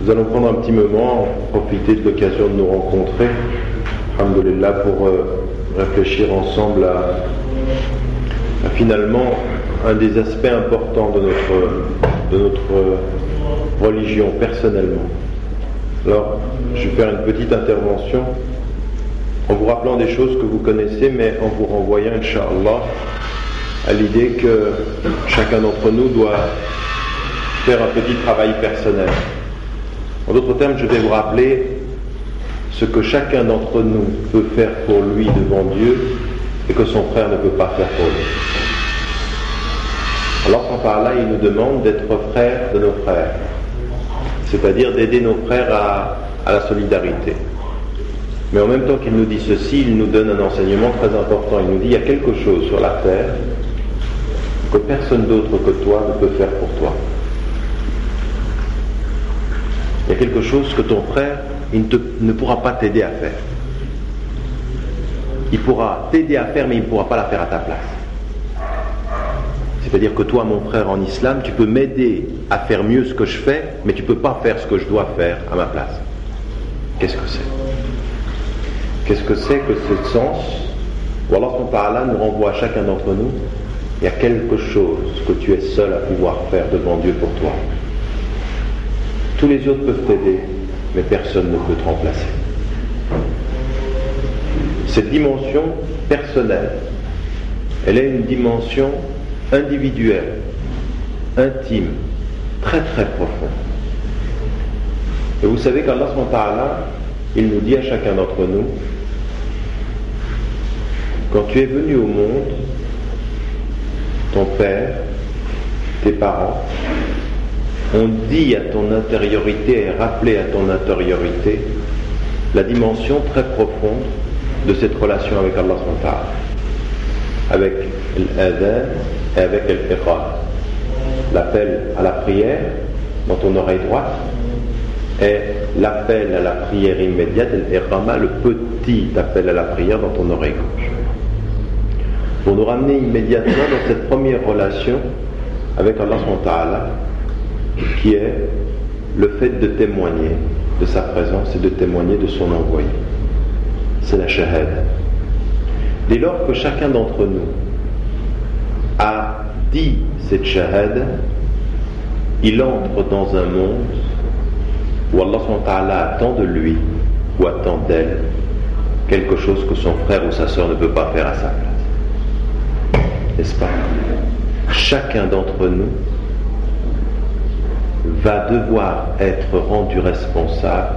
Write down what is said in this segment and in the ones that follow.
Nous allons prendre un petit moment, profiter de l'occasion de nous rencontrer, alhamdoulilah, pour euh, réfléchir ensemble à, finalement un des aspects importants de notre, de notre religion personnellement. Alors, je vais faire une petite intervention en vous rappelant des choses que vous connaissez, mais en vous renvoyant, Inch'Allah, à l'idée que chacun d'entre nous doit faire un petit travail personnel. En d'autres termes, je vais vous rappeler ce que chacun d'entre nous peut faire pour lui devant Dieu et que son frère ne peut pas faire pour lui. Alors par là, il nous demande d'être frères de nos frères, c'est-à-dire d'aider nos frères à, à la solidarité. Mais en même temps qu'il nous dit ceci, il nous donne un enseignement très important. Il nous dit il y a quelque chose sur la terre que personne d'autre que toi ne peut faire pour toi. Il y a quelque chose que ton frère ne, pourra pas t'aider à faire. Il pourra t'aider à faire, mais il ne pourra pas la faire à ta place. C'est-à-dire que toi, mon frère en islam, tu peux m'aider à faire mieux ce que je fais, mais tu ne peux pas faire ce que je dois faire à ma place. Qu'est-ce que c'est? Qu'est-ce que c'est que ce sens? Ou alors par là nous renvoie à chacun d'entre nous, il y a quelque chose que tu es seul à pouvoir faire devant Dieu pour toi. Tous les autres peuvent t'aider, mais personne ne peut te remplacer. Cette dimension personnelle, elle est une dimension individuelle, intime, très très profonde. Et vous savez qu'Allah, il nous dit à chacun d'entre nous, quand tu es venu au monde, ton père, tes parents, on dit à ton intériorité et rappelé à ton intériorité la dimension très profonde de cette relation avec Allah avec l'adhan et avec l'iqam. L'appel à la prière dans ton oreille droite et l'appel à la prière immédiate, le petit appel à la prière dans ton oreille gauche. Pour nous ramener immédiatement dans cette première relation avec Allah qui est le fait de témoigner de sa présence et de témoigner de son envoyé. C'est la shahada. Dès lors que chacun d'entre nous a dit cette shahada, il entre dans un monde où Allah attend de lui ou attend d'elle quelque chose que son frère ou sa soeur ne peut pas faire à sa place. N'est-ce pas? Chacun d'entre nous va devoir être rendu responsable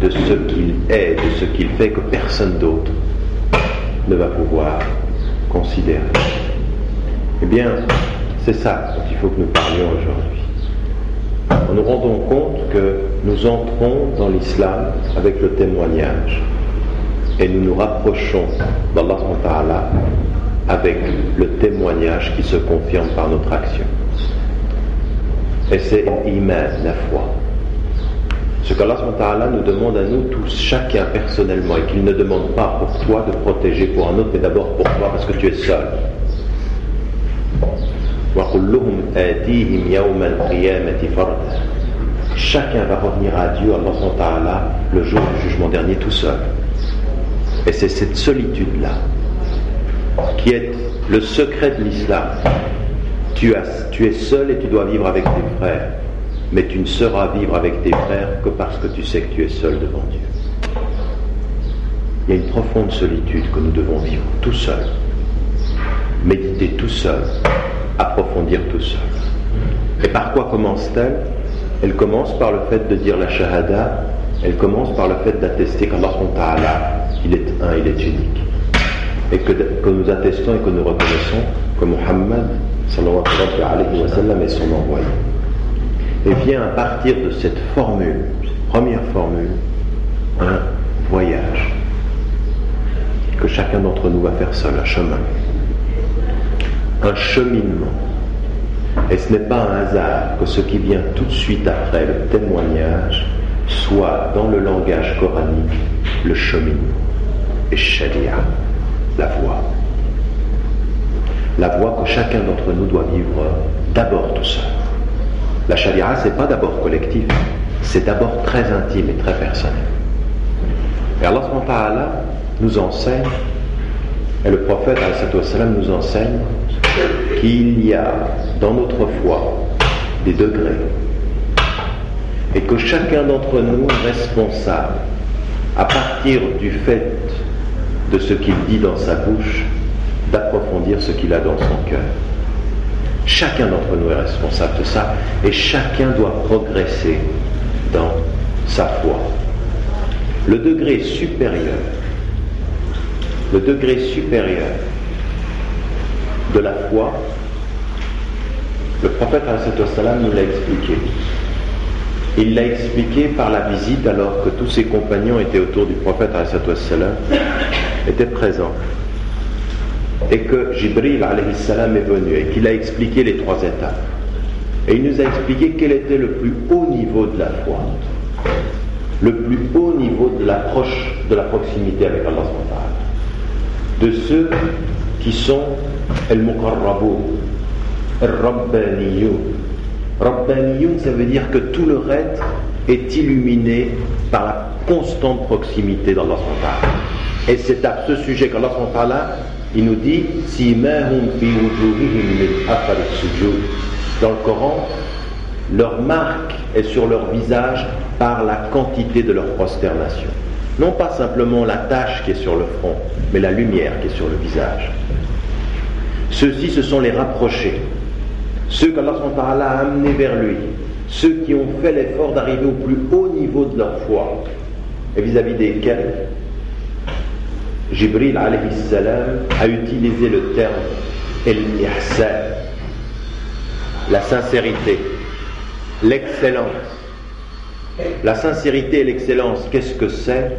de ce qu'il est, de ce qu'il fait que personne d'autre ne va pouvoir considérer. Eh bien, c'est ça dont il faut que nous parlions aujourd'hui. En nous rendons compte que nous entrons dans l'islam avec le témoignage et nous nous rapprochons d'Allah avec le témoignage qui se confirme par notre action. Et c'est l'iman, la foi. Ce qu'Allah nous demande à nous tous, chacun personnellement, et qu'il ne demande pas pour toi de protéger pour un autre, mais d'abord pour toi parce que tu es seul. Chacun va revenir à Dieu, Allah le jour du jugement dernier tout seul. Et c'est cette solitude-là qui est le secret de l'islam. Tu, es seul et tu dois vivre avec tes frères, mais tu ne seras vivre avec tes frères que parce que tu sais que tu es seul devant Dieu. Il y a une profonde solitude que nous devons vivre tout seul, méditer tout seul, approfondir tout seul. Et par quoi commence-t-elle? Elle commence par le fait de dire la shahada, elle commence par le fait d'attester qu'Allah il est un, il est unique. Et que, que nous attestons et que nous reconnaissons que Muhammad est son envoyé. Et vient à partir de cette formule, cette première formule, un voyage que chacun d'entre nous va faire seul, un chemin, un cheminement. Et ce n'est pas un hasard que ce qui vient tout de suite après le témoignage soit dans le langage coranique le cheminement et sharia, la voie la voie que chacun d'entre nous doit vivre d'abord tout seul. La charia, c'est pas d'abord collectif. c'est d'abord très intime et très personnel. Et Allah nous enseigne, et le prophète nous enseigne, qu'il y a dans notre foi des degrés et que chacun d'entre nous est responsable à partir du fait de ce qu'il dit dans sa bouche d'approfondir ce qu'il a dans son cœur. Chacun d'entre nous est responsable de ça et chacun doit progresser dans sa foi. Le degré supérieur, le degré supérieur de la foi, le prophète nous l'a expliqué. Il l'a expliqué par la visite alors que tous ses compagnons étaient autour du prophète étaient présents. Et que Jibril salam est venu et qu'il a expliqué les trois étapes. Et il nous a expliqué quel était le plus haut niveau de la foi. Le plus haut niveau de l'approche, de la proximité avec Allah. De ceux qui sont el-muqarrabu, el-rabbaniyu. Rabbaniyun, ça veut dire que tout le reste est illuminé par la constante proximité d'Allah. Et c'est à ce sujet qu'Allah il nous dit dans le Coran, leur marque est sur leur visage par la quantité de leur prosternation. Non pas simplement la tache qui est sur le front, mais la lumière qui est sur le visage. Ceux-ci, ce sont les rapprochés, ceux qu'Allah a amenés vers lui, ceux qui ont fait l'effort d'arriver au plus haut niveau de leur foi, et vis-à-vis desquels? Jibril a utilisé le terme el-ihsan, la sincérité, l'excellence. La sincérité et l'excellence, qu'est-ce que c'est?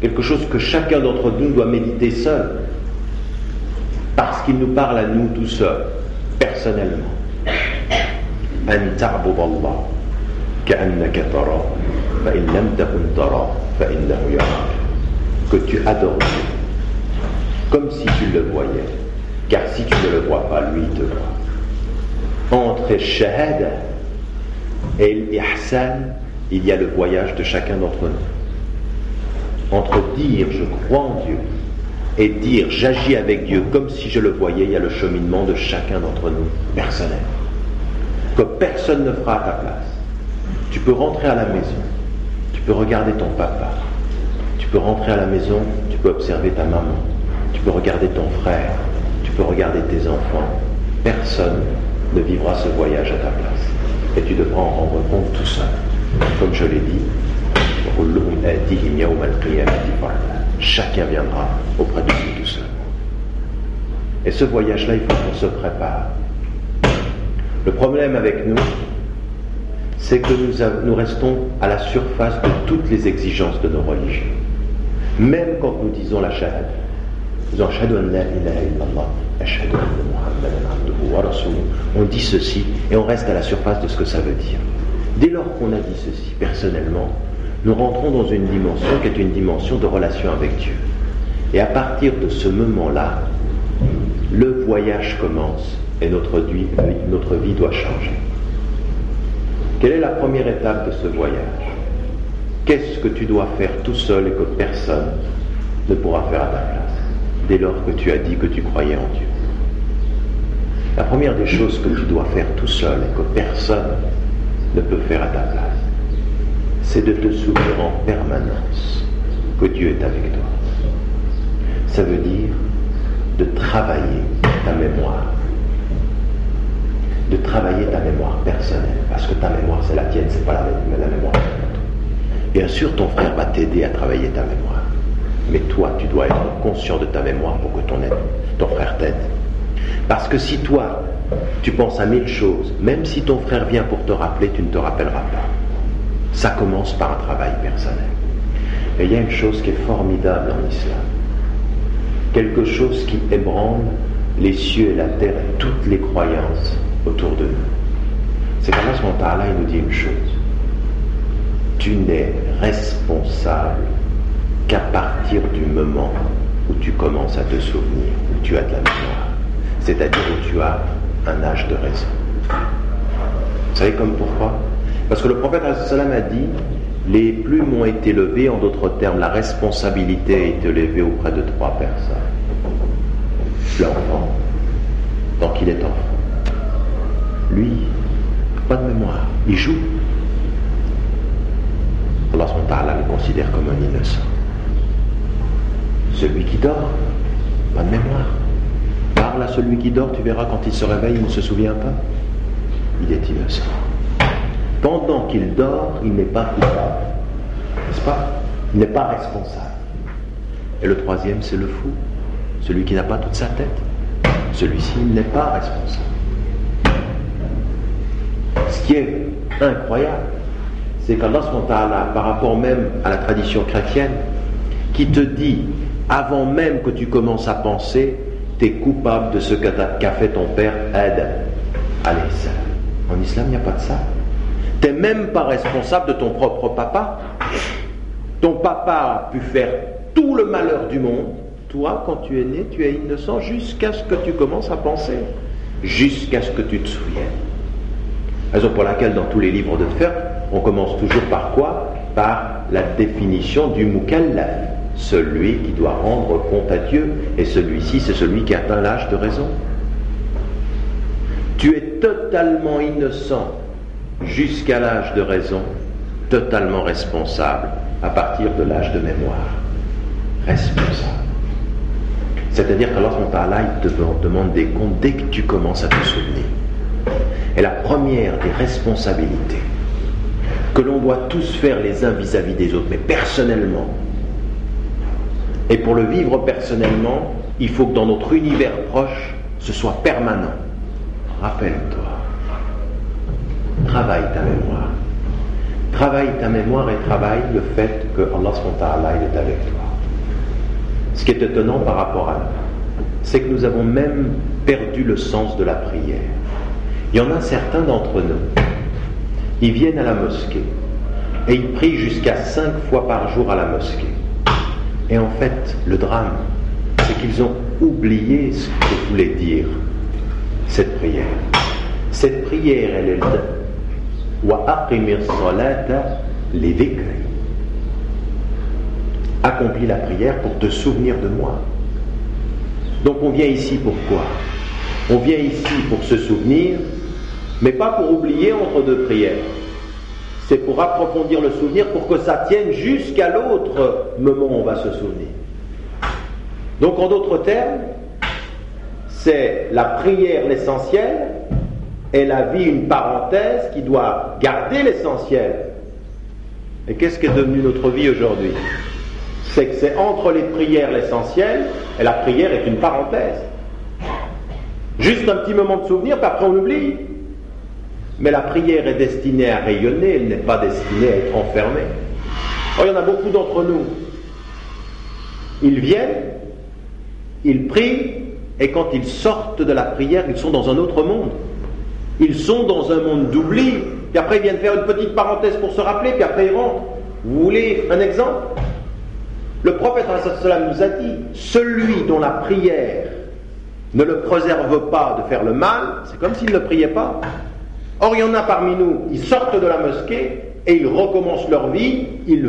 Quelque chose que chacun d'entre nous doit méditer seul, parce qu'il nous parle à nous tout seul, personnellement. que tu adores comme si tu le voyais. Car si tu ne le vois pas, lui te voit. Entre shahada et l'ihsan, il y a le voyage de chacun d'entre nous. Entre dire je crois en Dieu et dire j'agis avec Dieu comme si je le voyais, il y a le cheminement de chacun d'entre nous, personnel. Que personne ne fera à ta place. Tu peux rentrer à la maison, tu peux regarder ton papa, tu peux rentrer à la maison, tu peux observer ta maman, tu peux regarder ton frère, tu peux regarder tes enfants. Personne ne vivra ce voyage à ta place. Et tu devras en rendre compte tout seul. Comme je l'ai dit, chacun viendra auprès de lui tout seul. Et ce voyage-là, il faut qu'on se prépare. Le problème avec nous, c'est que nous, restons à la surface de toutes les exigences de nos religions. Même quand nous disons la on dit ceci et on reste à la surface de ce que ça veut dire. Dès lors qu'on a dit ceci, personnellement, nous rentrons dans une dimension qui est une dimension de relation avec Dieu. Et à partir de ce moment-là, le voyage commence et notre vie doit changer. Quelle est la première étape de ce voyage? Qu'est-ce que tu dois faire tout seul et que personne ne pourra faire à ta place? Dès lors que tu as dit que tu croyais en Dieu. La première des choses que tu dois faire tout seul et que personne ne peut faire à ta place, c'est de te souvenir en permanence que Dieu est avec toi. Ça veut dire de travailler ta mémoire, de travailler ta mémoire personnelle, parce que ta mémoire c'est la tienne, c'est pas la, la mémoire de. Bien sûr, ton frère va t'aider à travailler ta mémoire. Mais toi, tu dois être conscient de ta mémoire pour que ton, frère t'aide. Parce que si toi, tu penses à mille choses, même si ton frère vient pour te rappeler, tu ne te rappelleras pas. Ça commence par un travail personnel. Et il y a une chose qui est formidable en islam. Quelque chose qui ébranle les cieux et la terre et toutes les croyances autour de nous. C'est qu'Allah, il nous dit une chose. Tu n'es responsable qu'à partir du moment où tu commences à te souvenir, où tu as de la mémoire, c'est-à-dire où tu as un âge de raison. Vous savez comme pourquoi? Parce que le prophète a dit les plumes ont été levées, en d'autres termes, la responsabilité a été levée auprès de trois personnes. L'enfant, tant qu'il est enfant. Lui, pas de mémoire, il joue. Allah le considère comme un innocent. Celui qui dort, pas de mémoire. Parle à celui qui dort, tu verras quand il se réveille, il ne se souvient pas. Il est innocent. Pendant qu'il dort, il n'est pas coupable. N'est-ce pas? Il n'est pas responsable. Et le troisième, c'est le fou. Celui qui n'a pas toute sa tête. Celui-ci n'est pas responsable. Ce qui est incroyable, c'est qu'Allah, par rapport même à la tradition chrétienne, qui te dit, avant même que tu commences à penser, tu es coupable de ce qu'a fait ton père Adam. En islam, il n'y a pas de ça. Tu n'es même pas responsable de ton propre papa. Ton papa a pu faire tout le malheur du monde. Toi, quand tu es né, tu es innocent jusqu'à ce que tu commences à penser, jusqu'à ce que tu te souviennes. Raison pour laquelle dans tous les livres de fer, on commence toujours par quoi? Par la définition du mukallaf, celui qui doit rendre compte à Dieu, et celui-ci, c'est celui qui atteint l'âge de raison. Tu es totalement innocent jusqu'à l'âge de raison, totalement responsable à partir de l'âge de mémoire. Responsable. C'est-à-dire qu'Allah il te demande des comptes dès que tu commences à te souvenir. Et la première des responsabilités que l'on doit tous faire les uns vis-à-vis des autres, mais personnellement, et pour le vivre personnellement, il faut que dans notre univers proche, ce soit permanent. Rappelle-toi. Travaille ta mémoire. Travaille ta mémoire et travaille le fait que Allah est avec toi. Ce qui est étonnant par rapport à nous, c'est que nous avons même perdu le sens de la prière. Il y en a certains d'entre nous, ils viennent à la mosquée et ils prient jusqu'à cinq fois par jour à la mosquée. Et en fait, le drame, c'est qu'ils ont oublié ce que voulait dire cette prière. Cette prière, elle est Accomplis la prière pour te souvenir de moi. Donc on vient ici pourquoi On vient ici pour se souvenir, mais pas pour oublier entre deux prières. C'est pour approfondir le souvenir, pour que ça tienne jusqu'à l'autre moment où on va se souvenir. Donc en d'autres termes, c'est la prière l'essentiel et la vie une parenthèse qui doit garder l'essentiel. Et qu'est-ce qui est devenu notre vie aujourd'hui? C'est que c'est entre les prières l'essentiel et la prière est une parenthèse. Juste un petit moment de souvenir, puis après on oublie. Mais la prière est destinée à rayonner, elle n'est pas destinée à être enfermée. Oh, il y en a beaucoup d'entre nous. Ils viennent, ils prient, et quand ils sortent de la prière, ils sont dans un autre monde. Ils sont dans un monde d'oubli, puis après ils viennent faire une petite parenthèse pour se rappeler, puis après ils rentrent. Vous voulez un exemple? Le prophète nous a dit, celui dont la prière ne le préserve pas de faire le mal, c'est comme s'il ne priait pas. Or, il y en a parmi nous, ils sortent de la mosquée et ils recommencent leur vie, ils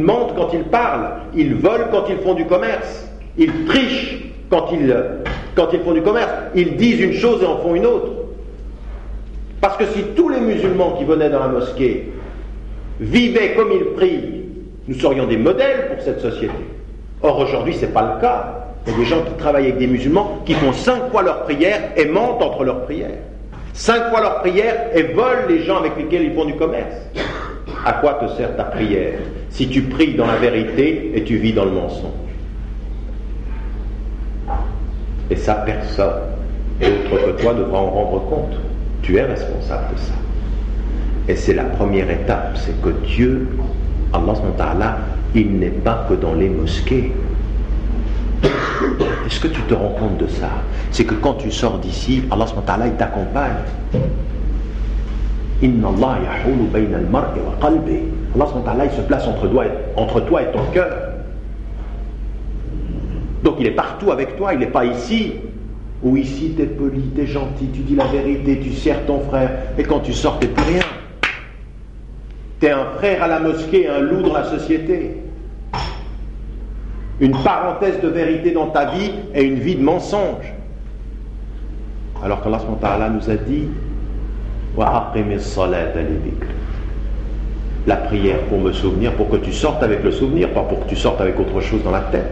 mentent quand ils parlent, ils volent quand ils font du commerce, ils trichent quand ils, font du commerce, ils disent une chose et en font une autre. Parce que si tous les musulmans qui venaient dans la mosquée vivaient comme ils prient, nous serions des modèles pour cette société. Or aujourd'hui, ce n'est pas le cas. Il y a des gens qui travaillent avec des musulmans qui font cinq fois leur prière et mentent entre leurs prières. Cinq fois leur prière et volent les gens avec lesquels ils font du commerce. À quoi te sert ta prière si tu pries dans la vérité et tu vis dans le mensonge? Et ça, personne, autre que toi, devra en rendre compte. Tu es responsable de ça. Et c'est la première étape, c'est que Dieu, Allah, il n'est pas que dans les mosquées. Est-ce que tu te rends compte de ça C'est que quand tu sors d'ici, Allah il t'accompagne. Allah il se place entre toi, et, ton cœur. Donc il est partout avec toi, il n'est pas ici. Ou ici, tu es poli, tu es gentil, tu dis la vérité, tu sers ton frère, et quand tu sors, tu plus rien. Tu es un frère à la mosquée, un loup dans la société. Une parenthèse de vérité dans ta vie et une vie de mensonge. Alors qu'Allah nous a dit la prière pour me souvenir, pour que tu sortes avec le souvenir, pas pour que tu sortes avec autre chose dans la tête.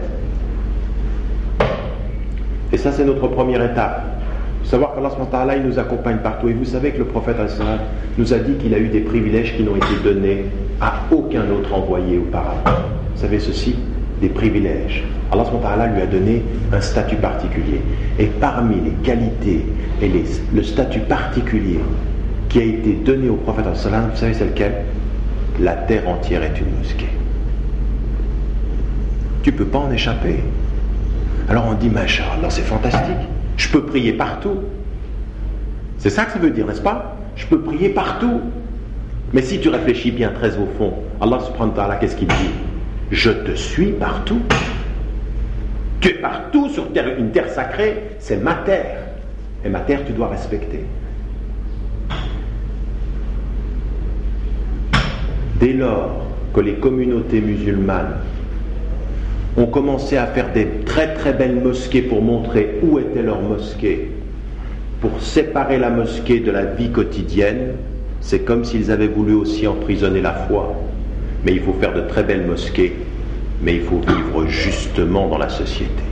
Et ça, c'est notre première étape. Savoir qu'Allah il nous accompagne partout. Et vous savez que le prophète nous a dit qu'il a eu des privilèges qui n'ont été donnés à aucun autre envoyé auparavant. Vous savez ceci? Des privilèges. Allah lui a donné un statut particulier. Et parmi les qualités et le statut particulier qui a été donné au prophète, vous savez c'est lequel? La terre entière est une mosquée. Tu ne peux pas en échapper. Alors on dit, Masha'Allah, c'est fantastique. Je peux prier partout. C'est ça que ça veut dire, n'est-ce pas? Je peux prier partout. Mais si tu réfléchis bien très au fond, Allah subhanahu wa ta'ala, qu'est-ce qu'il dit? Je te suis partout. Tu es partout sur une terre sacrée, c'est ma terre. Et ma terre, tu dois respecter. Dès lors que les communautés musulmanes ont commencé à faire des très très belles mosquées pour montrer où était leur mosquée, pour séparer la mosquée de la vie quotidienne, c'est comme s'ils avaient voulu aussi emprisonner la foi. Mais il faut faire de très belles mosquées, mais il faut vivre justement dans la société.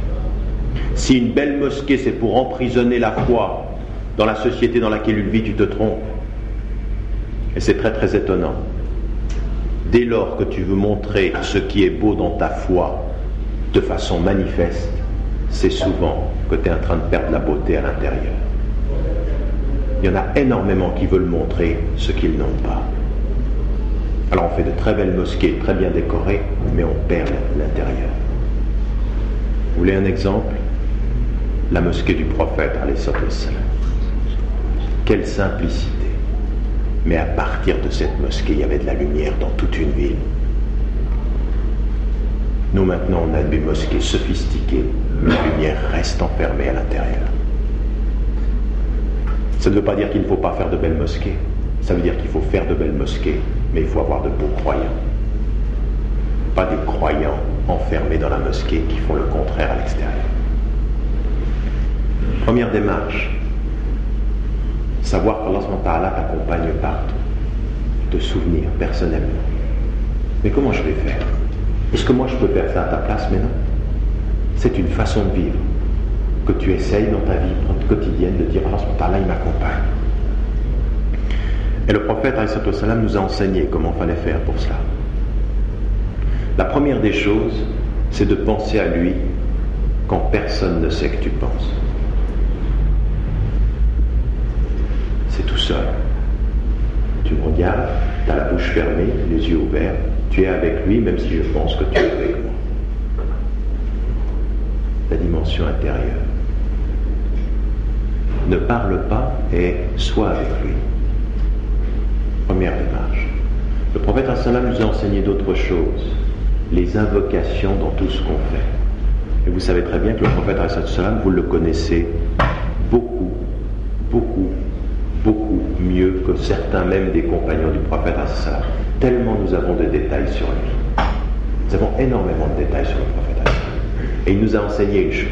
Si une belle mosquée c'est pour emprisonner la foi dans la société dans laquelle il vit, tu te trompes. Et c'est très très étonnant. Dès lors que tu veux montrer ce qui est beau dans ta foi de façon manifeste, c'est souvent que tu es en train de perdre la beauté à l'intérieur. Il y en a énormément qui veulent montrer ce qu'ils n'ont pas. Alors on fait de très belles mosquées, très bien décorées, mais on perd l'intérieur. Vous voulez un exemple? La mosquée du prophète. Quelle simplicité. Mais à partir de cette mosquée, il y avait de la lumière dans toute une ville. Nous maintenant, on a des mosquées sophistiquées, mais la lumière reste enfermée à l'intérieur. Ça ne veut pas dire qu'il ne faut pas faire de belles mosquées. Ça veut dire qu'il faut faire de belles mosquées, mais il faut avoir de beaux croyants. Pas des croyants enfermés dans la mosquée qui font le contraire à l'extérieur. Première démarche, savoir qu'Allah t'accompagne partout, te souvenir personnellement. Mais comment je vais faire? Est-ce que moi je peux faire ça à ta place Mais non. C'est une façon de vivre que tu essayes dans ta vie quotidienne de dire Allah il m'accompagne. Et le prophète nous a enseigné comment il fallait faire pour cela. La première des choses, c'est de penser à lui quand personne ne sait que tu penses. c'est tout seul. Tu me regardes, tu as la bouche fermée, les yeux ouverts, tu es avec lui même si je pense que tu es avec moi. La dimension intérieure. Ne parle pas et sois avec lui. Première démarche. Le prophète sallam nous a enseigné d'autres choses, les invocations dans tout ce qu'on fait. Et vous savez très bien que le prophète sallam, vous le connaissez beaucoup, beaucoup, beaucoup mieux que certains même des compagnons du prophète Hassan, tellement nous avons de détails sur lui. Nous avons énormément de détails sur le prophète. Et il nous a enseigné une chose.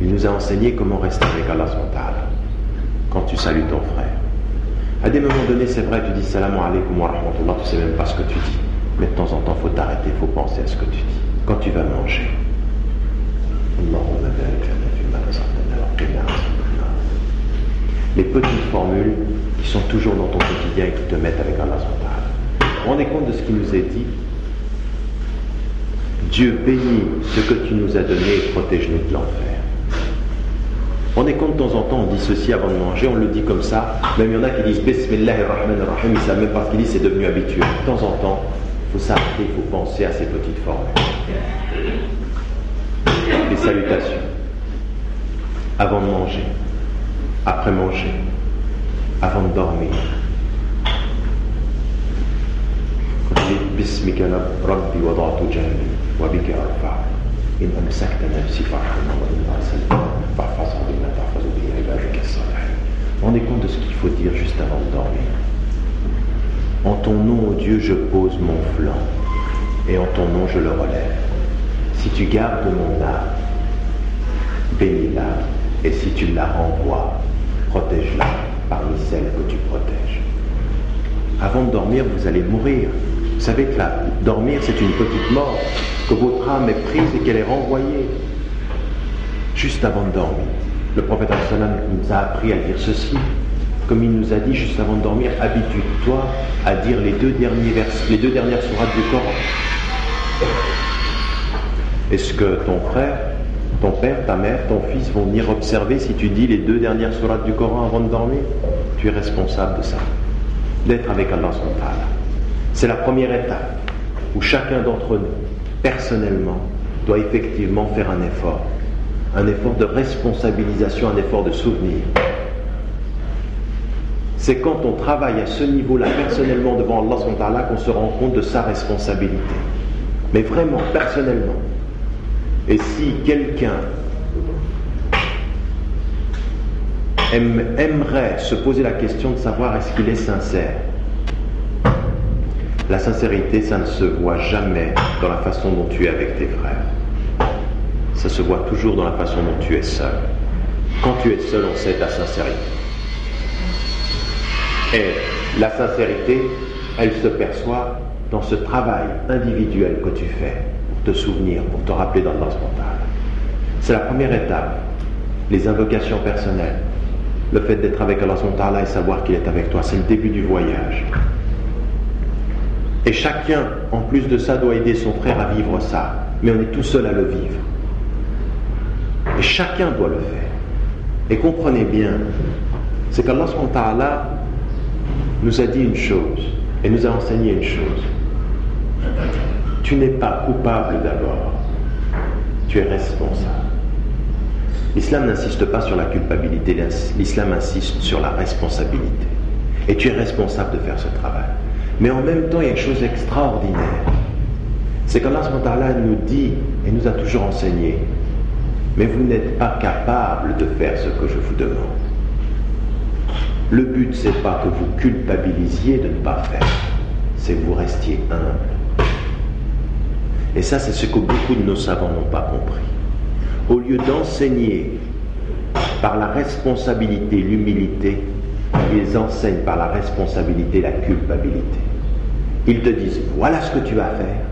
Il nous a enseigné comment rester avec Allah quand tu salues ton frère. À des moments donnés, c'est vrai, tu dis salam alaikum wa rahmatullah, tu sais même pas ce que tu dis. Mais de temps en temps, faut t'arrêter, faut penser à ce que tu dis. Quand tu vas manger, les petites formules qui sont toujours dans ton quotidien et qui te mettent avec Allah Vous vous rendez compte de ce qui nous est dit? Dieu bénit ce que tu nous as donné et protège-nous de l'enfer. On est compte de temps en temps, on dit ceci avant de manger, on le dit comme ça. Même il y en a qui disent Bismillah ar-Rahman ar-Rahim, ils ne savent même pas ce qu'ils disent, c'est devenu habituel. De temps en temps, il faut s'arrêter, il faut penser à ces petites formules. Les salutations. Avant de manger après manger, avant de dormir. باسمك ربي وضعت جهلي وبك أرفع إن أمسكت نفسي فارحمها وإن أرسلتها فاحفظها بما تحفظ sommeil. Rendez compte de ce qu'il faut dire juste avant de dormir? En ton nom, ô Dieu, je pose mon flanc, et en ton nom, je le relève. Si tu gardes mon âme, bénis-la, et si tu la renvoies, protège-la parmi celles que tu protèges. Avant de dormir, vous allez mourir. Vous savez que la, dormir, c'est une petite mort, que votre âme est prise et qu'elle est renvoyée juste avant de dormir le prophète nous a appris à dire ceci, comme il nous a dit juste avant de dormir, habitue-toi à dire les deux, derniers vers, les deux dernières sourates du Coran. Est-ce que ton frère, ton père, ta mère, ton fils vont venir observer si tu dis les deux dernières sourates du Coran avant de dormir? Tu es responsable de ça, d'être avec Allah C'est la première étape où chacun d'entre nous, personnellement, doit effectivement faire un effort. Un effort de responsabilisation, un effort de souvenir. C'est quand on travaille à ce niveau-là personnellement devant Allah qu'on se rend compte de sa responsabilité. Mais vraiment, personnellement. Et si quelqu'un aimerait se poser la question de savoir est-ce qu'il est sincère, la sincérité, ça ne se voit jamais dans la façon dont tu es avec tes frères. Ça se voit toujours dans la façon dont tu es seul. Quand tu es seul, on sait ta sincérité. Et la sincérité, elle se perçoit dans ce travail individuel que tu fais pour te souvenir, pour te rappeler dans le mental. C'est la première étape, les invocations personnelles. Le fait d'être avec Allah et savoir qu'il est avec toi, c'est le début du voyage. Et chacun, en plus de ça, doit aider son frère à vivre ça. Mais on est tout seul à le vivre. Et chacun doit le faire. Et comprenez bien, c'est qu'Allah nous a dit une chose et nous a enseigné une chose. Tu n'es pas coupable d'abord, tu es responsable. L'islam n'insiste pas sur la culpabilité, l'islam insiste sur la responsabilité. Et tu es responsable de faire ce travail. Mais en même temps, il y a une chose extraordinaire. C'est qu'Allah nous dit et nous a toujours enseigné, mais vous n'êtes pas capable de faire ce que je vous demande. Le but, c'est pas que vous culpabilisiez de ne pas faire, c'est que vous restiez humble. Et ça, c'est ce que beaucoup de nos savants n'ont pas compris. Au lieu d'enseigner par la responsabilité l'humilité, ils enseignent par la responsabilité la culpabilité. Ils te disent, voilà ce que tu vas faire.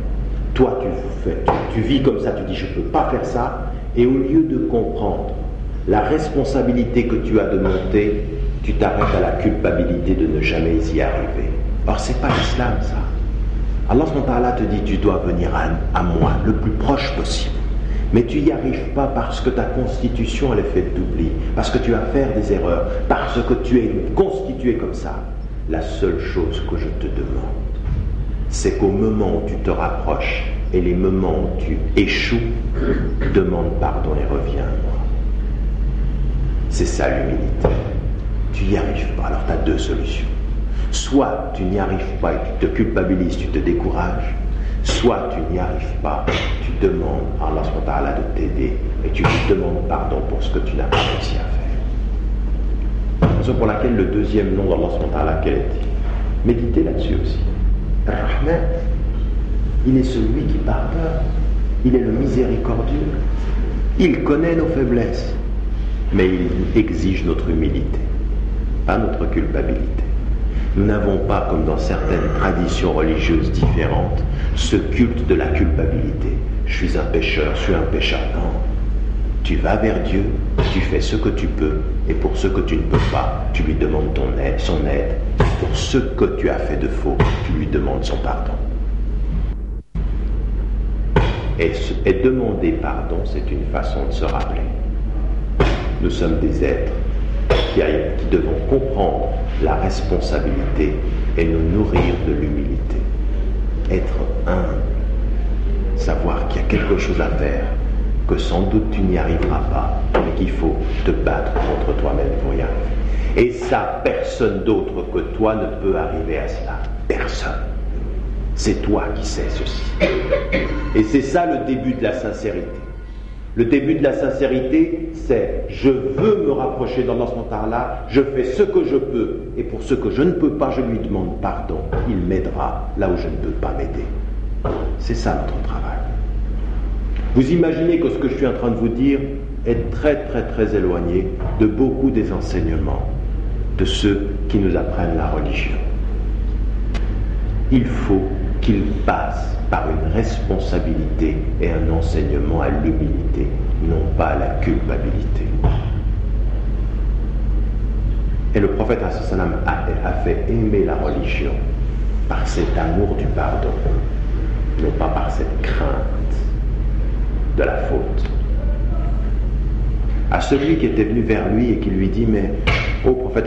Toi, tu, fais, tu, vis comme ça, tu dis, je ne peux pas faire ça. Et au lieu de comprendre la responsabilité que tu as de monter, tu t'arrêtes à la culpabilité de ne jamais y arriver. Or, c'est pas l'islam, ça. Allah te dit, tu dois venir à, moi le plus proche possible. Mais tu n'y arrives pas parce que ta constitution elle est faite d'oubli, parce que tu vas faire des erreurs, parce que tu es constitué comme ça. La seule chose que je te demande, c'est qu'au moment où tu te rapproches et les moments où tu échoues, demande pardon et reviens à moi. C'est ça l'humilité. Tu n'y arrives pas, alors tu as deux solutions. Soit tu n'y arrives pas et tu te culpabilises, tu te décourages, soit tu n'y arrives pas, tu demandes à Allah de t'aider et tu lui demandes pardon pour ce que tu n'as pas réussi à faire. Raison pour laquelle le deuxième nom d'Allah, quel est-il? Méditez là-dessus aussi. Rahman, il est celui qui pardonne, il est le miséricordieux, il connaît nos faiblesses, mais il exige notre humilité, pas notre culpabilité. Nous n'avons pas, comme dans certaines traditions religieuses différentes, ce culte de la culpabilité. Je suis un pécheur, je suis un pécheur. Non. Tu vas vers Dieu, tu fais ce que tu peux, et pour ce que tu ne peux pas, tu lui demandes son aide, pour ce que tu as fait de faux, tu lui demandes son pardon. Et, demander pardon, c'est une façon de se rappeler. Nous sommes des êtres qui, qui devons comprendre la responsabilité et nous nourrir de l'humilité. Être humble, savoir qu'il y a quelque chose à faire, que sans doute tu n'y arriveras pas, mais qu'il faut te battre contre toi-même pour y arriver. Et ça, personne d'autre que toi ne peut arriver à cela. Personne. C'est toi qui sais ceci. Et c'est ça le début de la sincérité. Le début de la sincérité, c'est je veux me rapprocher dans ce là je fais ce que je peux, et pour ce que je ne peux pas, je lui demande pardon. Il m'aidera là où je ne peux pas m'aider. C'est ça notre travail. Vous imaginez que ce que je suis en train de vous dire est très très très éloigné de beaucoup des enseignements de ceux qui nous apprennent la religion. Il faut qu'il passe par une responsabilité et un enseignement à l'humilité, non pas à la culpabilité. Et le prophète a, a fait aimer la religion par cet amour du pardon, non pas par cette crainte de la faute. À celui qui était venu vers lui et qui lui dit, mais, ô prophète,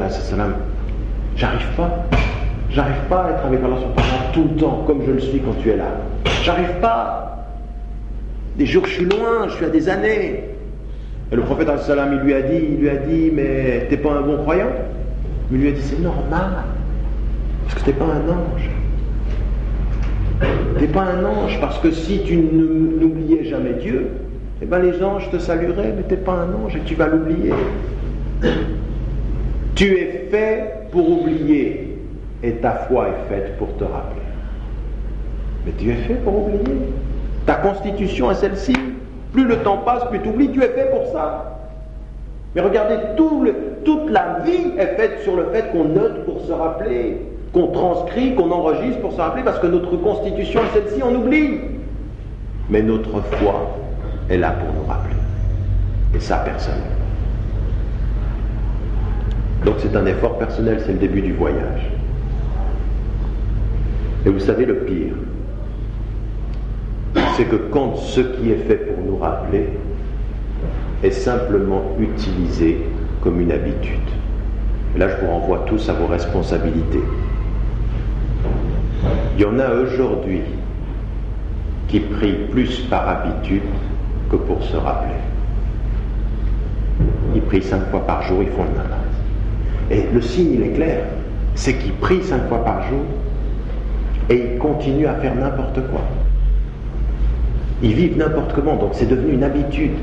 j'arrive pas, j'arrive pas à être avec Allah tout le temps comme je le suis quand tu es là. J'arrive pas. Des jours je suis loin, je suis à des années. Et le prophète il lui a dit, il lui a dit, mais t'es pas un bon croyant? Il lui a dit, c'est normal, parce que t'es pas un ange. T'es pas un ange, parce que si tu n'oubliais jamais Dieu, eh bien les anges te salueraient, mais t'es pas un ange et tu vas l'oublier. Tu es fait pour oublier, et ta foi est faite pour te rappeler. Mais tu es fait pour oublier. Ta constitution est celle-ci. Plus le temps passe, plus tu oublies, tu es fait pour ça. Mais regardez, toute la vie est faite sur le fait qu'on note pour se rappeler, qu'on transcrit, qu'on enregistre pour se rappeler, parce que notre constitution est celle-ci, on oublie. Mais notre foi est là pour nous rappeler. Et ça, personne. Donc c'est un effort personnel, c'est le début du voyage. Et vous savez le pire, c'est que quand ce qui est fait pour nous rappeler est simplement utilisé comme une habitude. Et là, je vous renvoie tous à vos responsabilités. Il y en a aujourd'hui qui prient plus par habitude que pour se rappeler. Ils prient cinq fois par jour, ils font le namaz. Et le signe, il est clair, c'est qu'ils prient cinq fois par jour et ils continuent à faire n'importe quoi. Ils vivent n'importe comment, donc c'est devenu une habitude.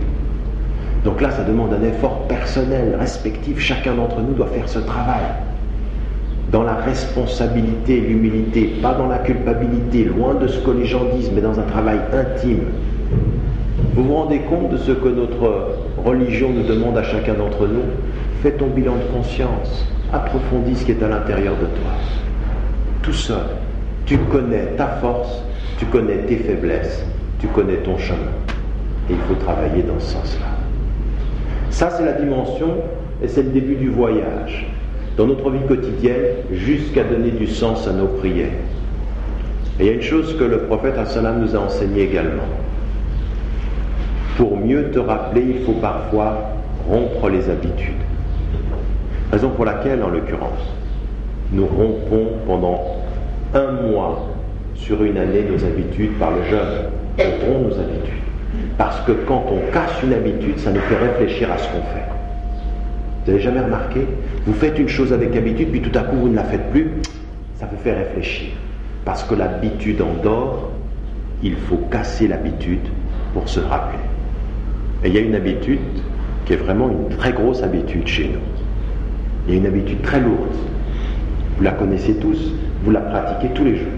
Donc là, ça demande un effort personnel, respectif. Chacun d'entre nous doit faire ce travail. Dans la responsabilité, l'humilité, pas dans la culpabilité, loin de ce que les gens disent, mais dans un travail intime. Vous vous rendez compte de ce que notre religion nous demande à chacun d'entre nous? Fais ton bilan de conscience, approfondis ce qui est à l'intérieur de toi. Tout seul, tu connais ta force, tu connais tes faiblesses, tu connais ton chemin. Et il faut travailler dans ce sens-là. Ça, c'est la dimension et c'est le début du voyage dans notre vie quotidienne jusqu'à donner du sens à nos prières. Et il y a une chose que le prophète Assalam nous a enseigné également. Pour mieux te rappeler, il faut parfois rompre les habitudes. Raison pour laquelle, en l'occurrence, nous rompons pendant un mois sur une année nos habitudes par le jeûne rompons nos habitudes. Parce que quand on casse une habitude, ça nous fait réfléchir à ce qu'on fait. Vous n'avez jamais remarqué Vous faites une chose avec habitude, puis tout à coup vous ne la faites plus, ça vous fait réfléchir. Parce que l'habitude endort, il faut casser l'habitude pour se rappeler. Et il y a une habitude qui est vraiment une très grosse habitude chez nous. Il y a une habitude très lourde. Vous la connaissez tous, vous la pratiquez tous les jours.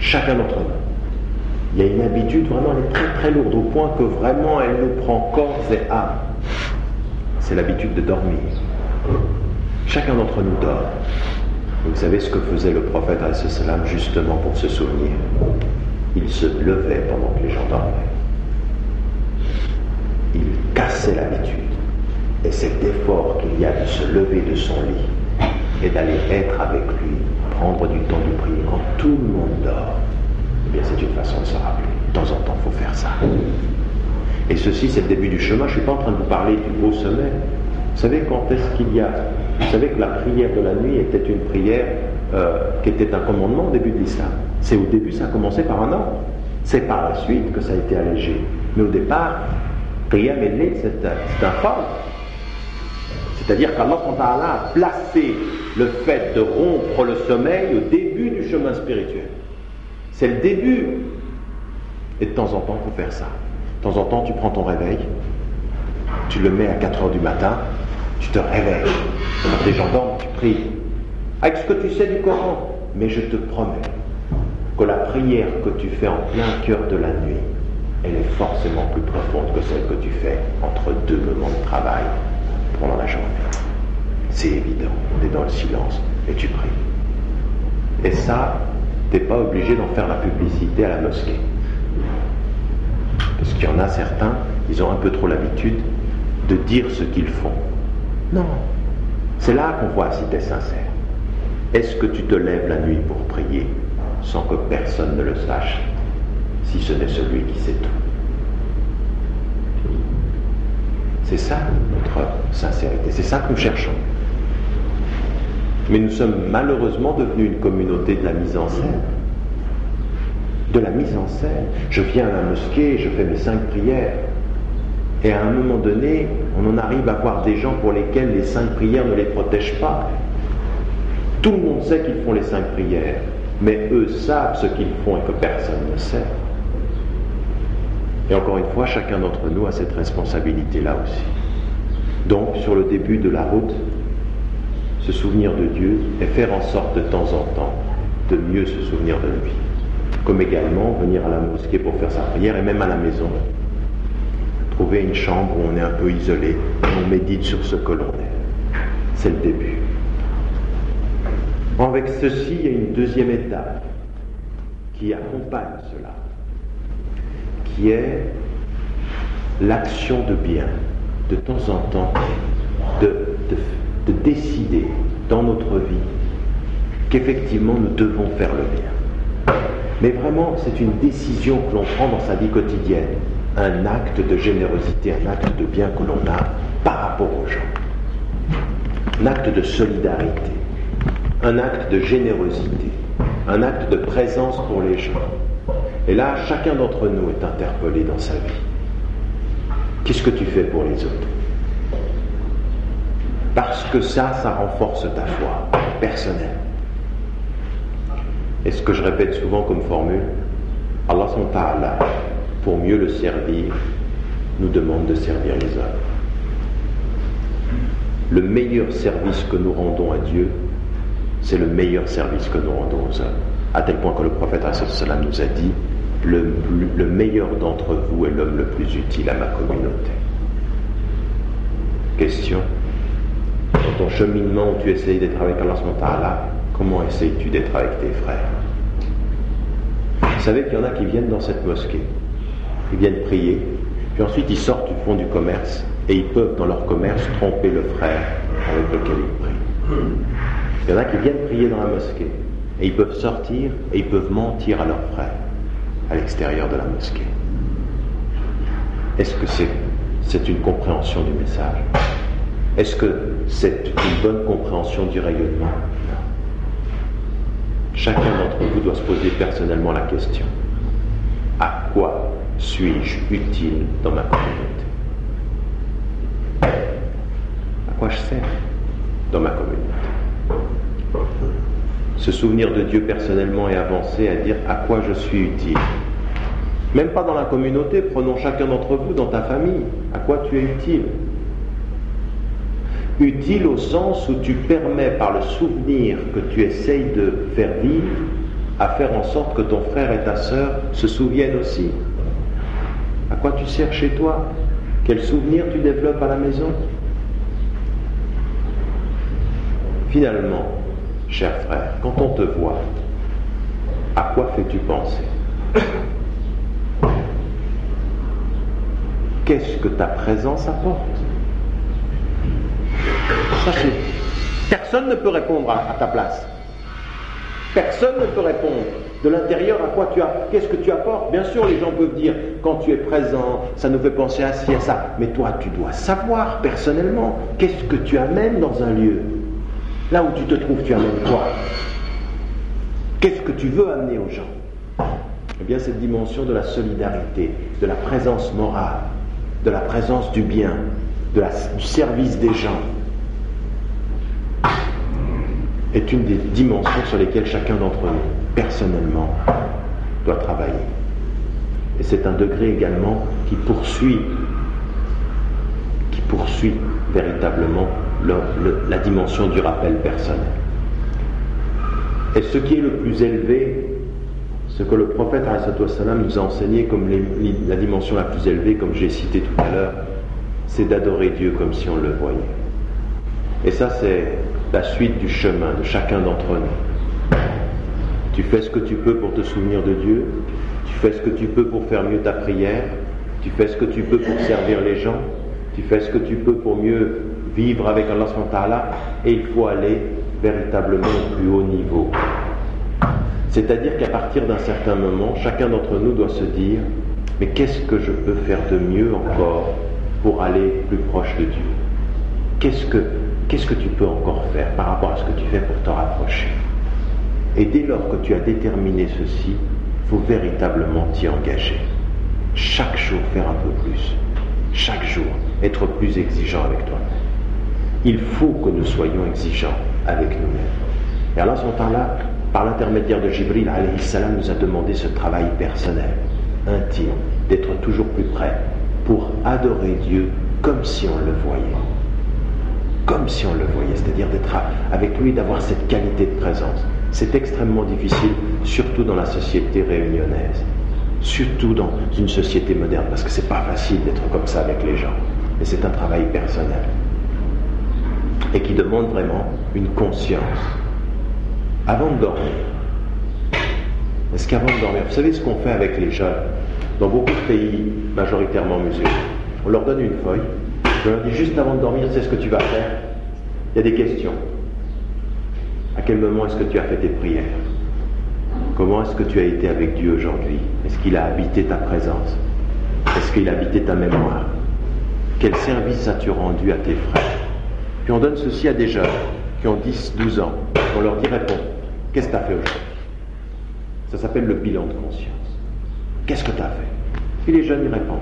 Chacun d'entre nous. Il y a une habitude vraiment, elle est très très lourde, au point que vraiment elle nous prend corps et âme. C'est l'habitude de dormir. Chacun d'entre nous dort. Vous savez ce que faisait le prophète salam justement pour se souvenir Il se levait pendant que les gens dormaient. Il cassait l'habitude. Et cet effort qu'il y a de se lever de son lit et d'aller être avec lui, prendre du temps de prier quand tout le monde dort, eh bien c'est une façon de se rappeler. De temps en temps, il faut faire ça. Et ceci, c'est le début du chemin. Je ne suis pas en train de vous parler du beau sommet. Vous savez quand est-ce qu'il y a Vous savez que la prière de la nuit était une prière euh, qui était un commandement au début de l'islam. C'est au début, ça a commencé par un ordre. C'est par la suite que ça a été allégé. Mais au départ, prière et c'est un phare. C'est-à-dire qu'Allah a placé le fait de rompre le sommeil au début du chemin spirituel. C'est le début. Et de temps en temps, il faut faire ça. De temps en temps, tu prends ton réveil, tu le mets à 4 heures du matin, tu te réveilles. Quand les gens dorment, tu pries. Avec ce que tu sais du Coran. Mais je te promets que la prière que tu fais en plein cœur de la nuit, elle est forcément plus profonde que celle que tu fais entre deux moments de travail pendant la journée. C'est évident, tu es dans le silence et tu pries. Et ça, tu n'es pas obligé d'en faire la publicité à la mosquée. Parce qu'il y en a certains, ils ont un peu trop l'habitude de dire ce qu'ils font. Non, c'est là qu'on voit si tu es sincère. Est-ce que tu te lèves la nuit pour prier sans que personne ne le sache, si ce n'est celui qui sait tout? C'est ça notre sincérité, c'est ça que nous cherchons. Mais nous sommes malheureusement devenus une communauté de la mise en scène. De la mise en scène. Je viens à la mosquée, je fais mes cinq prières. Et à un moment donné, on en arrive à voir des gens pour lesquels les cinq prières ne les protègent pas. Tout le monde sait qu'ils font les cinq prières, mais eux savent ce qu'ils font et que personne ne sait. Et encore une fois, chacun d'entre nous a cette responsabilité-là aussi. Donc, sur le début de la route, se souvenir de Dieu et faire en sorte de temps en temps de mieux se souvenir de lui. Comme également venir à la mosquée pour faire sa prière et même à la maison. Trouver une chambre où on est un peu isolé, où on médite sur ce que l'on est. C'est le début. Avec ceci, il y a une deuxième étape qui accompagne cela, qui est l'action de bien, de temps en temps, de, de décider dans notre vie qu'effectivement nous devons faire le bien. Mais vraiment, c'est une décision que l'on prend dans sa vie quotidienne, un acte de générosité, un acte de bien que l'on a par rapport aux gens, un acte de solidarité un acte de générosité, un acte de présence pour les gens. Et là, chacun d'entre nous est interpellé dans sa vie. Qu'est-ce que tu fais pour les autres? Parce que ça, ça renforce ta foi personnelle. Et ce que je répète souvent comme formule, Allah ta'ala, pour mieux le servir, nous demande de servir les hommes. Le meilleur service que nous rendons à Dieu, c'est le meilleur service que nous rendons aux hommes. À tel point que le prophète nous a dit le, le meilleur d'entre vous est l'homme le plus utile à ma communauté. Question Dans ton cheminement tu essayes d'être avec Allah, comment essayes-tu d'être avec tes frères Vous savez qu'il y en a qui viennent dans cette mosquée, ils viennent prier, puis ensuite ils sortent du fond du commerce et ils peuvent dans leur commerce tromper le frère avec lequel ils prient. Il y en a qui viennent prier dans la mosquée et ils peuvent sortir et ils peuvent mentir à leurs frères à l'extérieur de la mosquée. Est-ce que c'est une compréhension du message? Est-ce que c'est une bonne compréhension du rayonnement? Chacun d'entre vous doit se poser personnellement la question. À quoi suis-je utile dans ma communauté? À quoi je sers dans ma communauté? Se souvenir de Dieu personnellement et avancer à dire à quoi je suis utile. Même pas dans la communauté, prenons chacun d'entre vous dans ta famille, à quoi tu es utile? Utile au sens où tu permets par le souvenir que tu essayes de faire vivre à faire en sorte que ton frère et ta sœur se souviennent aussi. À quoi tu sers chez toi? Quel souvenir tu développes à la maison? Finalement, cher frère, quand on te voit, à quoi fais-tu penser? Qu'est-ce que ta présence apporte? Personne ne peut répondre à, ta place. Personne ne peut répondre de l'intérieur à quoi tu as, qu'est-ce que tu apportes. Bien sûr, les gens peuvent dire quand tu es présent, ça nous fait penser à ci, à ça. Mais toi, tu dois savoir personnellement qu'est-ce que tu amènes dans un lieu. Là où tu te trouves, tu amènes quoi? Qu'est-ce que tu veux amener aux gens? Eh bien, cette dimension de la solidarité, de la présence morale, de la présence du bien, du service des gens, est une des dimensions sur lesquelles chacun d'entre nous, personnellement, doit travailler. Et c'est un degré également qui poursuit, qui poursuit véritablement la dimension du rappel personnel. Et ce qui est le plus élevé, ce que le prophète nous a enseigné comme la dimension la plus élevée, comme j'ai cité tout à l'heure, c'est d'adorer Dieu comme si on le voyait. Et ça, c'est la suite du chemin de chacun d'entre nous. Tu fais ce que tu peux pour te souvenir de Dieu, tu fais ce que tu peux pour faire mieux ta prière, tu fais ce que tu peux pour servir les gens, tu fais ce que tu peux pour mieux vivre avec Allah et il faut aller véritablement au plus haut niveau. C'est-à-dire qu'à partir d'un certain moment, chacun d'entre nous doit se dire, mais qu'est-ce que je peux faire de mieux encore pour aller plus proche de Dieu? Qu'est-ce que, qu'est-ce que tu peux encore faire par rapport à ce que tu fais pour te rapprocher? Et dès lors que tu as déterminé ceci, faut véritablement t'y engager. Chaque jour faire un peu plus. Chaque jour être plus exigeant avec toi-même. Il faut que nous soyons exigeants avec nous-mêmes. Et Allah, là, par l'intermédiaire de Jibril, salam, nous a demandé ce travail personnel, intime, d'être toujours plus près pour adorer Dieu comme si on le voyait. Comme si on le voyait, c'est-à-dire d'être avec lui, d'avoir cette qualité de présence. C'est extrêmement difficile, surtout dans la société réunionnaise, surtout dans une société moderne, parce que c'est pas facile d'être comme ça avec les gens. Mais c'est un travail personnel et qui demande vraiment une conscience. Avant de dormir, est-ce qu'avant de dormir, vous savez ce qu'on fait avec les jeunes? Dans beaucoup de pays majoritairement musulmans On leur donne une feuille, on leur dit juste avant de dormir, c'est ce que tu vas faire? Il y a des questions. À quel moment est-ce que tu as fait tes prières? Comment est-ce que tu as été avec Dieu aujourd'hui? Est-ce qu'il a habité ta présence? Est-ce qu'il a habité ta mémoire? Quel service as-tu rendu à tes frères? Puis on donne ceci à des jeunes qui ont 10, 12 ans. On leur dit réponds. Qu'est-ce que tu as fait aujourd'hui? Ça s'appelle le bilan de conscience. Qu'est-ce que tu as fait? Puis les jeunes y répondent.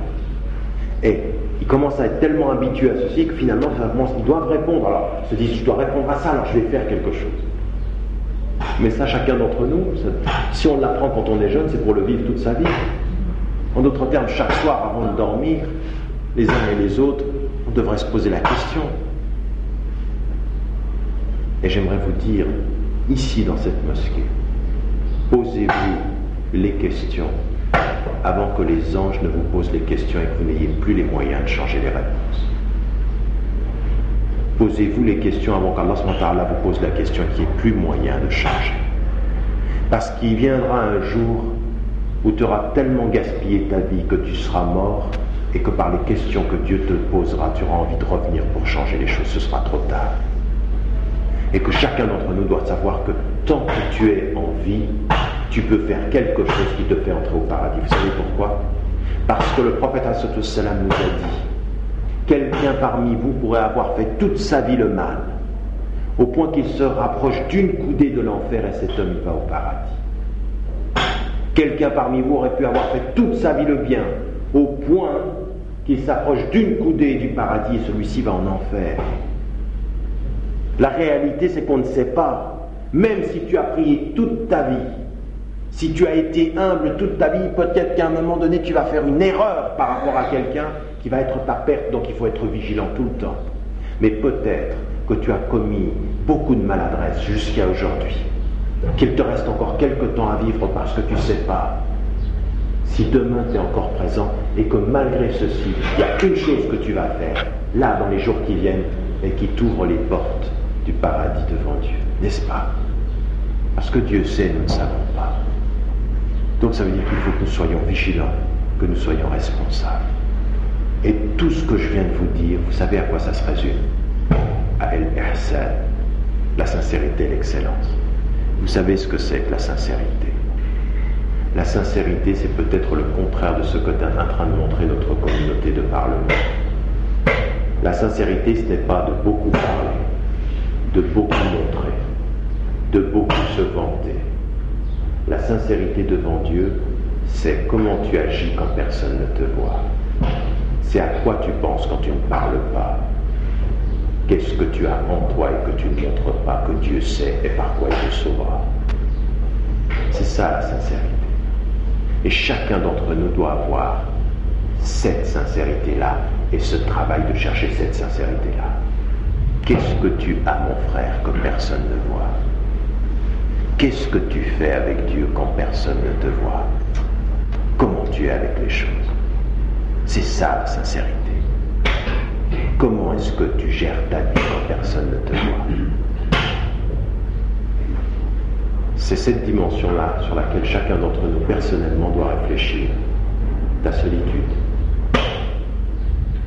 Et ils commencent à être tellement habitués à ceci que finalement, ils doivent répondre. Alors, ils se disent, je dois répondre à ça, alors je vais faire quelque chose. Mais ça, chacun d'entre nous, si on l'apprend quand on est jeune, c'est pour le vivre toute sa vie. En d'autres termes, chaque soir avant de dormir, les uns et les autres, on devrait se poser la question, et j'aimerais vous dire, ici dans cette mosquée, posez-vous les questions avant que les anges ne vous posent les questions et que vous n'ayez plus les moyens de changer les réponses. Posez-vous les questions avant qu'Allah vous pose la question qui ait plus moyen de changer. Parce qu'il viendra un jour où tu auras tellement gaspillé ta vie que tu seras mort et que par les questions que Dieu te posera, tu auras envie de revenir pour changer les choses. Ce sera trop tard et que chacun d'entre nous doit savoir que tant que tu es en vie, tu peux faire quelque chose qui te fait entrer au paradis. Vous savez pourquoi? Parce que le prophète salam nous a dit quelqu'un parmi vous pourrait avoir fait toute sa vie le mal, au point qu'il se rapproche d'une coudée de l'enfer et cet homme va au paradis. Quelqu'un parmi vous aurait pu avoir fait toute sa vie le bien, au point qu'il s'approche d'une coudée du paradis et celui-ci va en enfer. La réalité, c'est qu'on ne sait pas. Même si tu as prié toute ta vie, si tu as été humble toute ta vie, peut-être qu'à un moment donné, tu vas faire une erreur par rapport à quelqu'un qui va être ta perte, donc il faut être vigilant tout le temps. Mais peut-être que tu as commis beaucoup de maladresse jusqu'à aujourd'hui, qu'il te reste encore quelque temps à vivre parce que tu ne sais pas si demain tu es encore présent et que malgré ceci, il y a une chose que tu vas faire, là, dans les jours qui viennent, et qui t'ouvre les portes du paradis devant Dieu, n'est-ce pas? Parce que Dieu sait, nous ne savons pas. Donc ça veut dire qu'il faut que nous soyons vigilants, que nous soyons responsables. Et tout ce que je viens de vous dire, vous savez à quoi ça se résume? À El Ihsan, la sincérité et l'excellence. Vous savez ce que c'est que la sincérité La sincérité, c'est peut-être le contraire de ce que est en train de montrer notre communauté de parlement. La sincérité, ce n'est pas de beaucoup parler, de beaucoup montrer, de beaucoup se vanter. Sincérité devant Dieu, c'est comment tu agis quand personne ne te voit. C'est à quoi tu penses quand tu ne parles pas. Qu'est-ce que tu as en toi et que tu ne montres pas, que Dieu sait et par quoi il te sauvera. C'est ça la sincérité. Et chacun d'entre nous doit avoir cette sincérité-là et ce travail de chercher cette sincérité-là. Qu'est-ce que tu as, mon frère, que personne ne voit? Qu'est-ce que tu fais avec Dieu quand personne ne te voit? Comment tu es avec les choses? C'est ça la sincérité. Comment est-ce que tu gères ta vie quand personne ne te voit? C'est cette dimension-là sur laquelle chacun d'entre nous personnellement doit réfléchir. Ta solitude.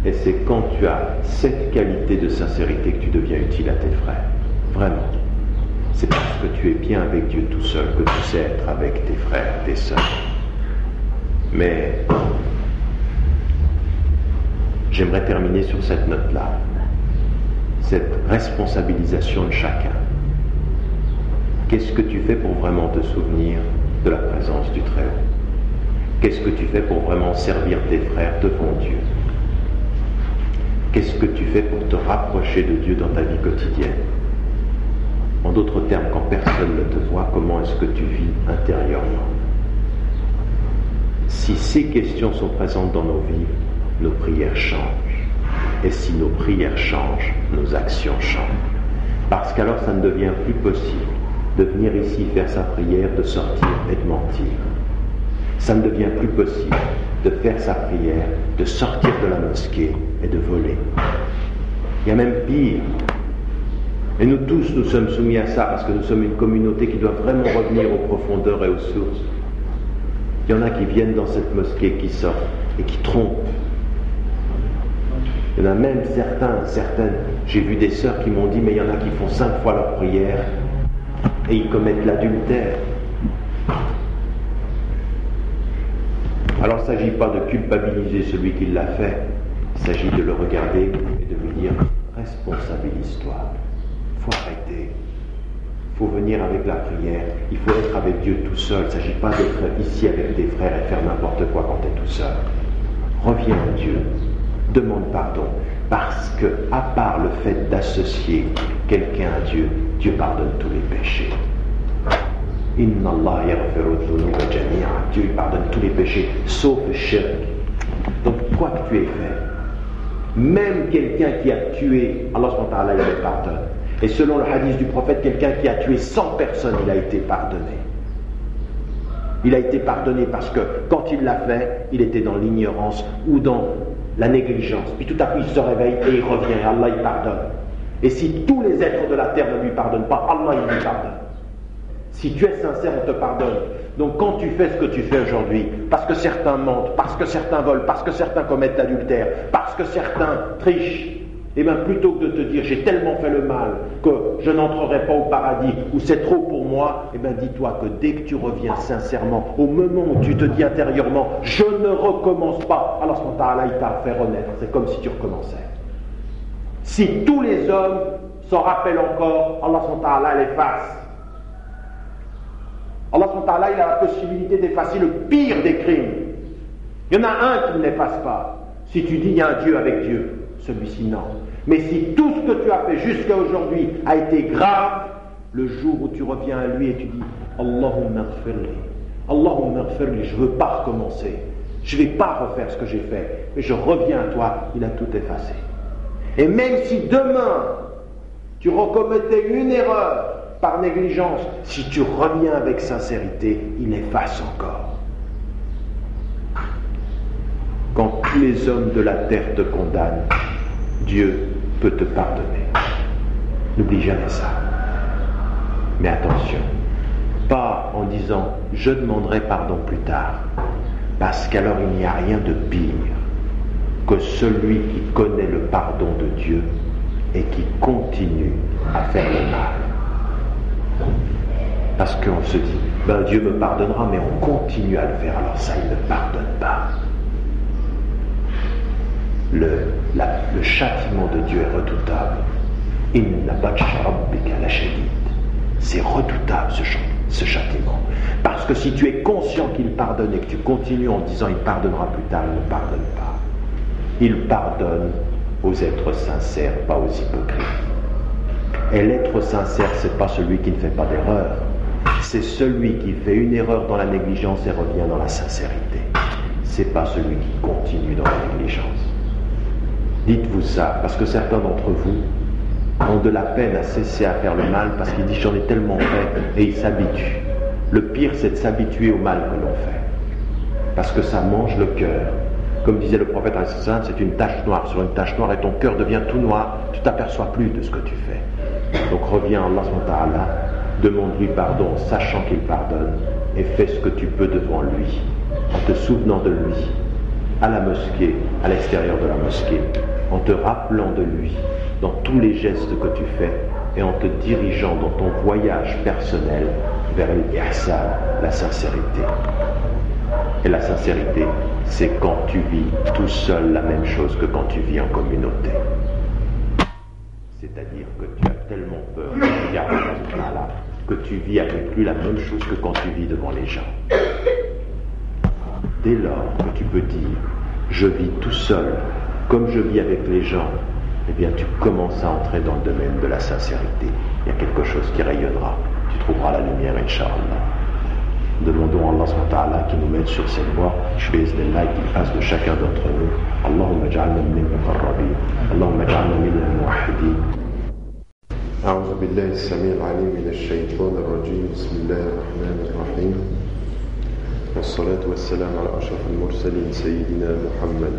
Et c'est quand tu as cette qualité de sincérité que tu deviens utile à tes frères. Vraiment. C'est parce que tu es bien avec Dieu tout seul que tu sais être avec tes frères, tes sœurs. Mais j'aimerais terminer sur cette note-là. Cette responsabilisation de chacun. Qu'est-ce que tu fais pour vraiment te souvenir de la présence du Très-Haut? Qu'est-ce que tu fais pour vraiment servir tes frères devant Dieu? Qu'est-ce que tu fais pour te rapprocher de Dieu dans ta vie quotidienne? En d'autres termes, quand personne ne te voit, comment est-ce que tu vis intérieurement? Si ces questions sont présentes dans nos vies, nos prières changent. Et si nos prières changent, nos actions changent. Parce qu'alors ça ne devient plus possible de venir ici faire sa prière, de sortir et de mentir. Ça ne devient plus possible de faire sa prière, de sortir de la mosquée et de voler. Il y a même pire. Et nous tous, nous sommes soumis à ça parce que nous sommes une communauté qui doit vraiment revenir aux profondeurs et aux sources. Il y en a qui viennent dans cette mosquée, qui sortent et qui trompent. Il y en a même certains, certaines, j'ai vu des sœurs qui m'ont dit, mais il y en a qui font cinq fois leur prière et ils commettent l'adultère. Alors il ne s'agit pas de culpabiliser celui qui l'a fait, il s'agit de le regarder et de lui dire responsabilise-toi, il faut arrêter, il faut venir avec la prière, il faut être avec Dieu tout seul, il ne s'agit pas d'être ici avec des frères et faire n'importe quoi quand tu es tout seul. Reviens à Dieu, demande pardon, parce que à part le fait d'associer quelqu'un à Dieu, Dieu pardonne tous les péchés. Inna Allah Dieu pardonne tous les péchés, sauf le shirk. Donc, quoi que tu aies fait, même quelqu'un qui a tué, Allah il le pardonne. Et selon le hadith du prophète, quelqu'un qui a tué 100 personnes, il a été pardonné. Il a été pardonné parce que quand il l'a fait, il était dans l'ignorance ou dans la négligence. Puis tout à coup, il se réveille et il revient. Allah, il pardonne. Et si tous les êtres de la terre ne lui pardonnent pas, Allah, il lui pardonne. Si tu es sincère, on te pardonne. Donc quand tu fais ce que tu fais aujourd'hui, parce que certains mentent, parce que certains volent, parce que certains commettent l'adultère, parce que certains trichent, eh bien plutôt que de te dire j'ai tellement fait le mal que je n'entrerai pas au paradis ou c'est trop pour moi, et eh bien dis-toi que dès que tu reviens sincèrement, au moment où tu te dis intérieurement je ne recommence pas, alors ce moment-là il t'a fait renaître, c'est comme si tu recommençais. Si tous les hommes s'en rappellent encore, Allah l'efface. Allah il a la possibilité d'effacer le pire des crimes. Il y en a un qui ne l'efface pas. Si tu dis il y a un Dieu avec Dieu, celui-ci non. Mais si tout ce que tu as fait jusqu'à aujourd'hui a été grave, le jour où tu reviens à lui et tu dis Allahumma ghfirli, Allahumma ghfirli, je ne veux pas recommencer, je ne vais pas refaire ce que j'ai fait, mais je reviens à toi, il a tout effacé. Et même si demain tu recommettais une erreur par négligence, si tu reviens avec sincérité, il efface encore. Quand tous les hommes de la terre te condamnent, Dieu peut te pardonner. N'oublie jamais ça. Mais attention, pas en disant je demanderai pardon plus tard, parce qu'alors il n'y a rien de pire que celui qui connaît le pardon de Dieu et qui continue à faire le mal. Parce qu'on se dit, ben Dieu me pardonnera, mais on continue à le faire, alors ça, il ne pardonne pas. Le, châtiment de Dieu est redoutable. C'est redoutable ce, châtiment. Parce que si tu es conscient qu'il pardonne et que tu continues en disant il pardonnera plus tard, il ne pardonne pas. Il pardonne aux êtres sincères, pas aux hypocrites. Et l'être sincère, ce n'est pas celui qui ne fait pas d'erreur. C'est celui qui fait une erreur dans la négligence et revient dans la sincérité. C'est pas celui qui continue dans la négligence. Dites-vous ça, parce que certains d'entre vous ont de la peine à cesser à faire le mal parce qu'ils disent j'en ai tellement fait et ils s'habituent. Le pire, c'est de s'habituer au mal que l'on fait. Parce que ça mange le cœur. Comme disait le prophète, c'est une tache noire sur une tache noire et ton cœur devient tout noir. Tu t'aperçois plus de ce que tu fais. Donc reviens à Allah, demande-lui pardon, sachant qu'il pardonne, et fais ce que tu peux devant lui, en te souvenant de lui, à la mosquée, à l'extérieur de la mosquée, en te rappelant de lui dans tous les gestes que tu fais et en te dirigeant dans ton voyage personnel vers l'ihsan, la sincérité. Et la sincérité, c'est quand tu vis tout seul la même chose que quand tu vis en communauté. C'est-à-dire que tu as tellement peur que tu vis avec lui la même chose que quand tu vis devant les gens. Dès lors que tu peux dire je vis tout seul comme je vis avec les gens, eh bien tu commences à entrer dans le domaine de la sincérité. Il y a quelque chose qui rayonnera. Tu trouveras la lumière, Inch'Allah. Demandons à Allah qui nous mette sur cette voie. Je vais là qu'il fasse de chacun d'entre nous. Allahumma ja'alna min al-muqarrabin. Allahumma ja'alna min al-muwahhidin. أعوذ بالله السميع العليم من الشيطان الرجيم بسم الله الرحمن الرحيم والصلاة والسلام على أشرف المرسلين سيدنا محمد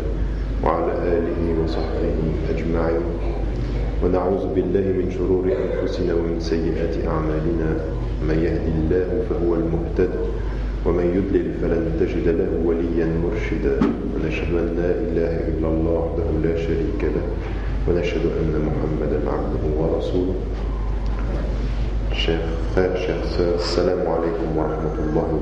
وعلى آله وصحبه أجمعين. ونعوذ بالله من شرور أنفسنا ومن سيئات أعمالنا. من يهدي الله فهو المهتد ومن يضلل فلن تجد له وليا مرشدا. ونشهد أن لا إله إلا الله وحده لا شريك له ونشهد أن محمدا عبده ورسوله. frères, chères sœurs, salam alaikum wa rahmatullahi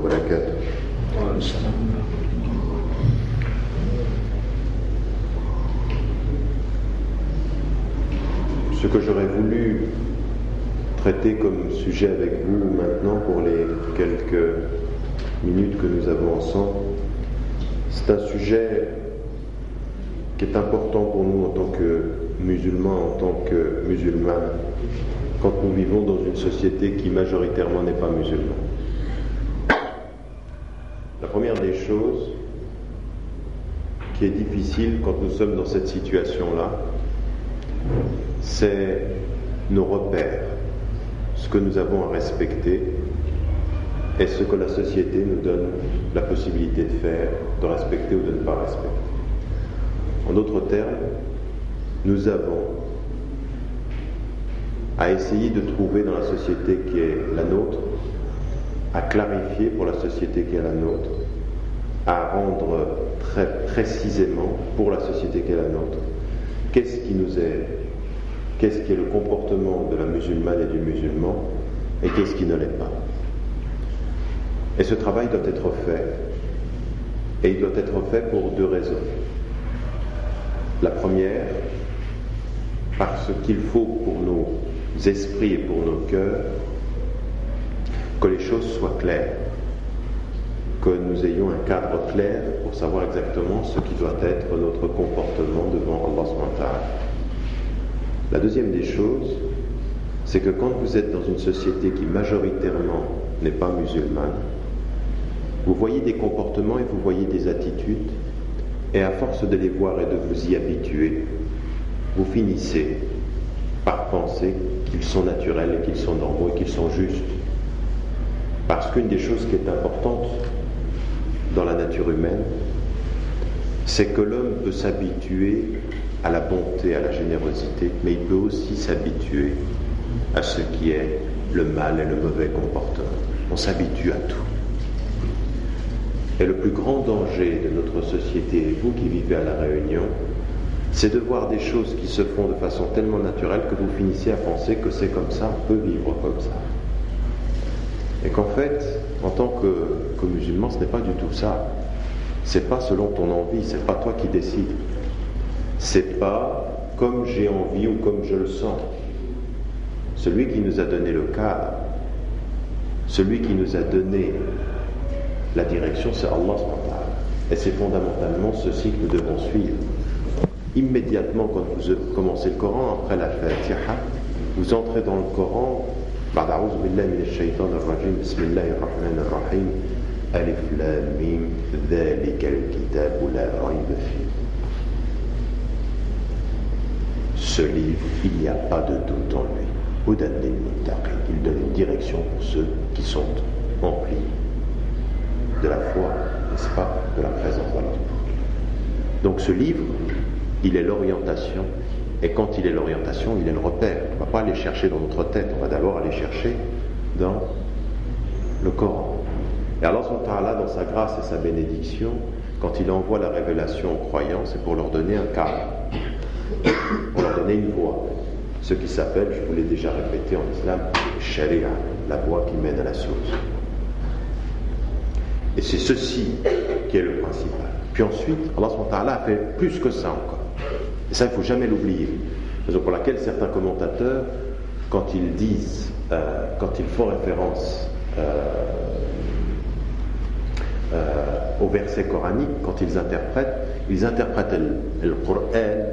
Ce que j'aurais voulu traiter comme sujet avec vous maintenant pour les quelques minutes que nous avons ensemble, c'est un sujet qui est important pour nous en tant que musulmans, en tant que musulmans, quand nous vivons dans une société qui majoritairement n'est pas musulmane. La première des choses qui est difficile quand nous sommes dans cette situation-là, c'est nos repères, ce que nous avons à respecter et ce que la société nous donne la possibilité de faire, de respecter ou de ne pas respecter. En d'autres termes, nous avons à essayer de trouver dans la société qui est la nôtre, à clarifier pour la société qui est la nôtre, à rendre très précisément pour la société qui est la nôtre, qu'est-ce qui nous est qu'est-ce qui est le comportement de la musulmane et du musulman et qu'est-ce qui ne l'est pas. Et ce travail doit être fait, et il doit être fait pour deux raisons. La première, parce qu'il faut pour nos esprits et pour nos cœurs que les choses soient claires, que nous ayons un cadre clair pour savoir exactement ce qui doit être notre comportement devant Allah la deuxième des choses, c'est que quand vous êtes dans une société qui majoritairement n'est pas musulmane, vous voyez des comportements et vous voyez des attitudes, et à force de les voir et de vous y habituer, vous finissez par penser qu'ils sont naturels et qu'ils sont normaux et qu'ils sont justes. Parce qu'une des choses qui est importante dans la nature humaine, c'est que l'homme peut s'habituer à la bonté, à la générosité, mais il peut aussi s'habituer à ce qui est le mal et le mauvais comportement. On s'habitue à tout. Et le plus grand danger de notre société, et vous qui vivez à la Réunion, c'est de voir des choses qui se font de façon tellement naturelle que vous finissez à penser que c'est comme ça, on peut vivre comme ça. Et qu'en fait, en tant que, musulman, ce n'est pas du tout ça. C'est pas selon ton envie, c'est pas toi qui décides. C'est pas comme j'ai envie ou comme je le sens. Celui qui nous a donné le cadre, celui qui nous a donné la direction, c'est Allah. Et c'est fondamentalement ceci que nous devons suivre. Immédiatement, quand vous commencez le Coran, après la Fatiha, vous entrez dans le Coran, Alif Lam Mim, Ce livre, il n'y a pas de doute en lui. Il donne une direction pour ceux qui sont emplis de la foi, n'est-ce pas, de la présence d'Allah. Donc ce livre, il est l'orientation, et quand il est l'orientation, il est le repère. On ne va pas aller chercher dans notre tête, on va d'abord aller chercher dans le Coran. Et Allah dans sa grâce et sa bénédiction, quand il envoie la révélation aux croyants, c'est pour leur donner un cadre, pour leur donner une voie. Ce qui s'appelle, je vous l'ai déjà répété en islam, sharia, la voie qui mène à la source. Et c'est ceci qui est le principal. Puis ensuite, Allah a fait plus que ça encore. Et ça, il ne faut jamais l'oublier. Raison pour laquelle certains commentateurs, quand ils disent, euh, quand ils font référence euh, euh, au verset coranique, quand ils interprètent, ils interprètent le,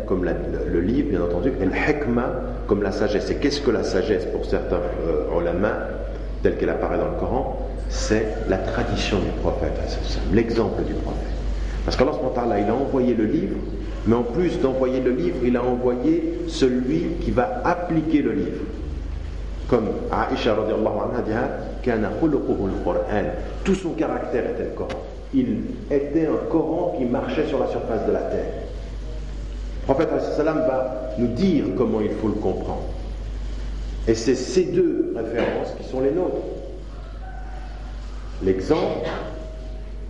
comme le, livre, bien entendu, et le comme la sagesse. Et qu'est-ce que la sagesse pour certains euh, telle qu'elle apparaît dans le Coran? C'est la tradition du prophète, l'exemple du prophète. Parce qu'Allah il a envoyé le livre, mais en plus d'envoyer le livre, il a envoyé celui qui va appliquer le livre. Comme Aisha anha dit Tout son caractère était le Coran. Il était un Coran qui marchait sur la surface de la terre. Le prophète va nous dire comment il faut le comprendre. Et c'est ces deux références qui sont les nôtres. L'exemple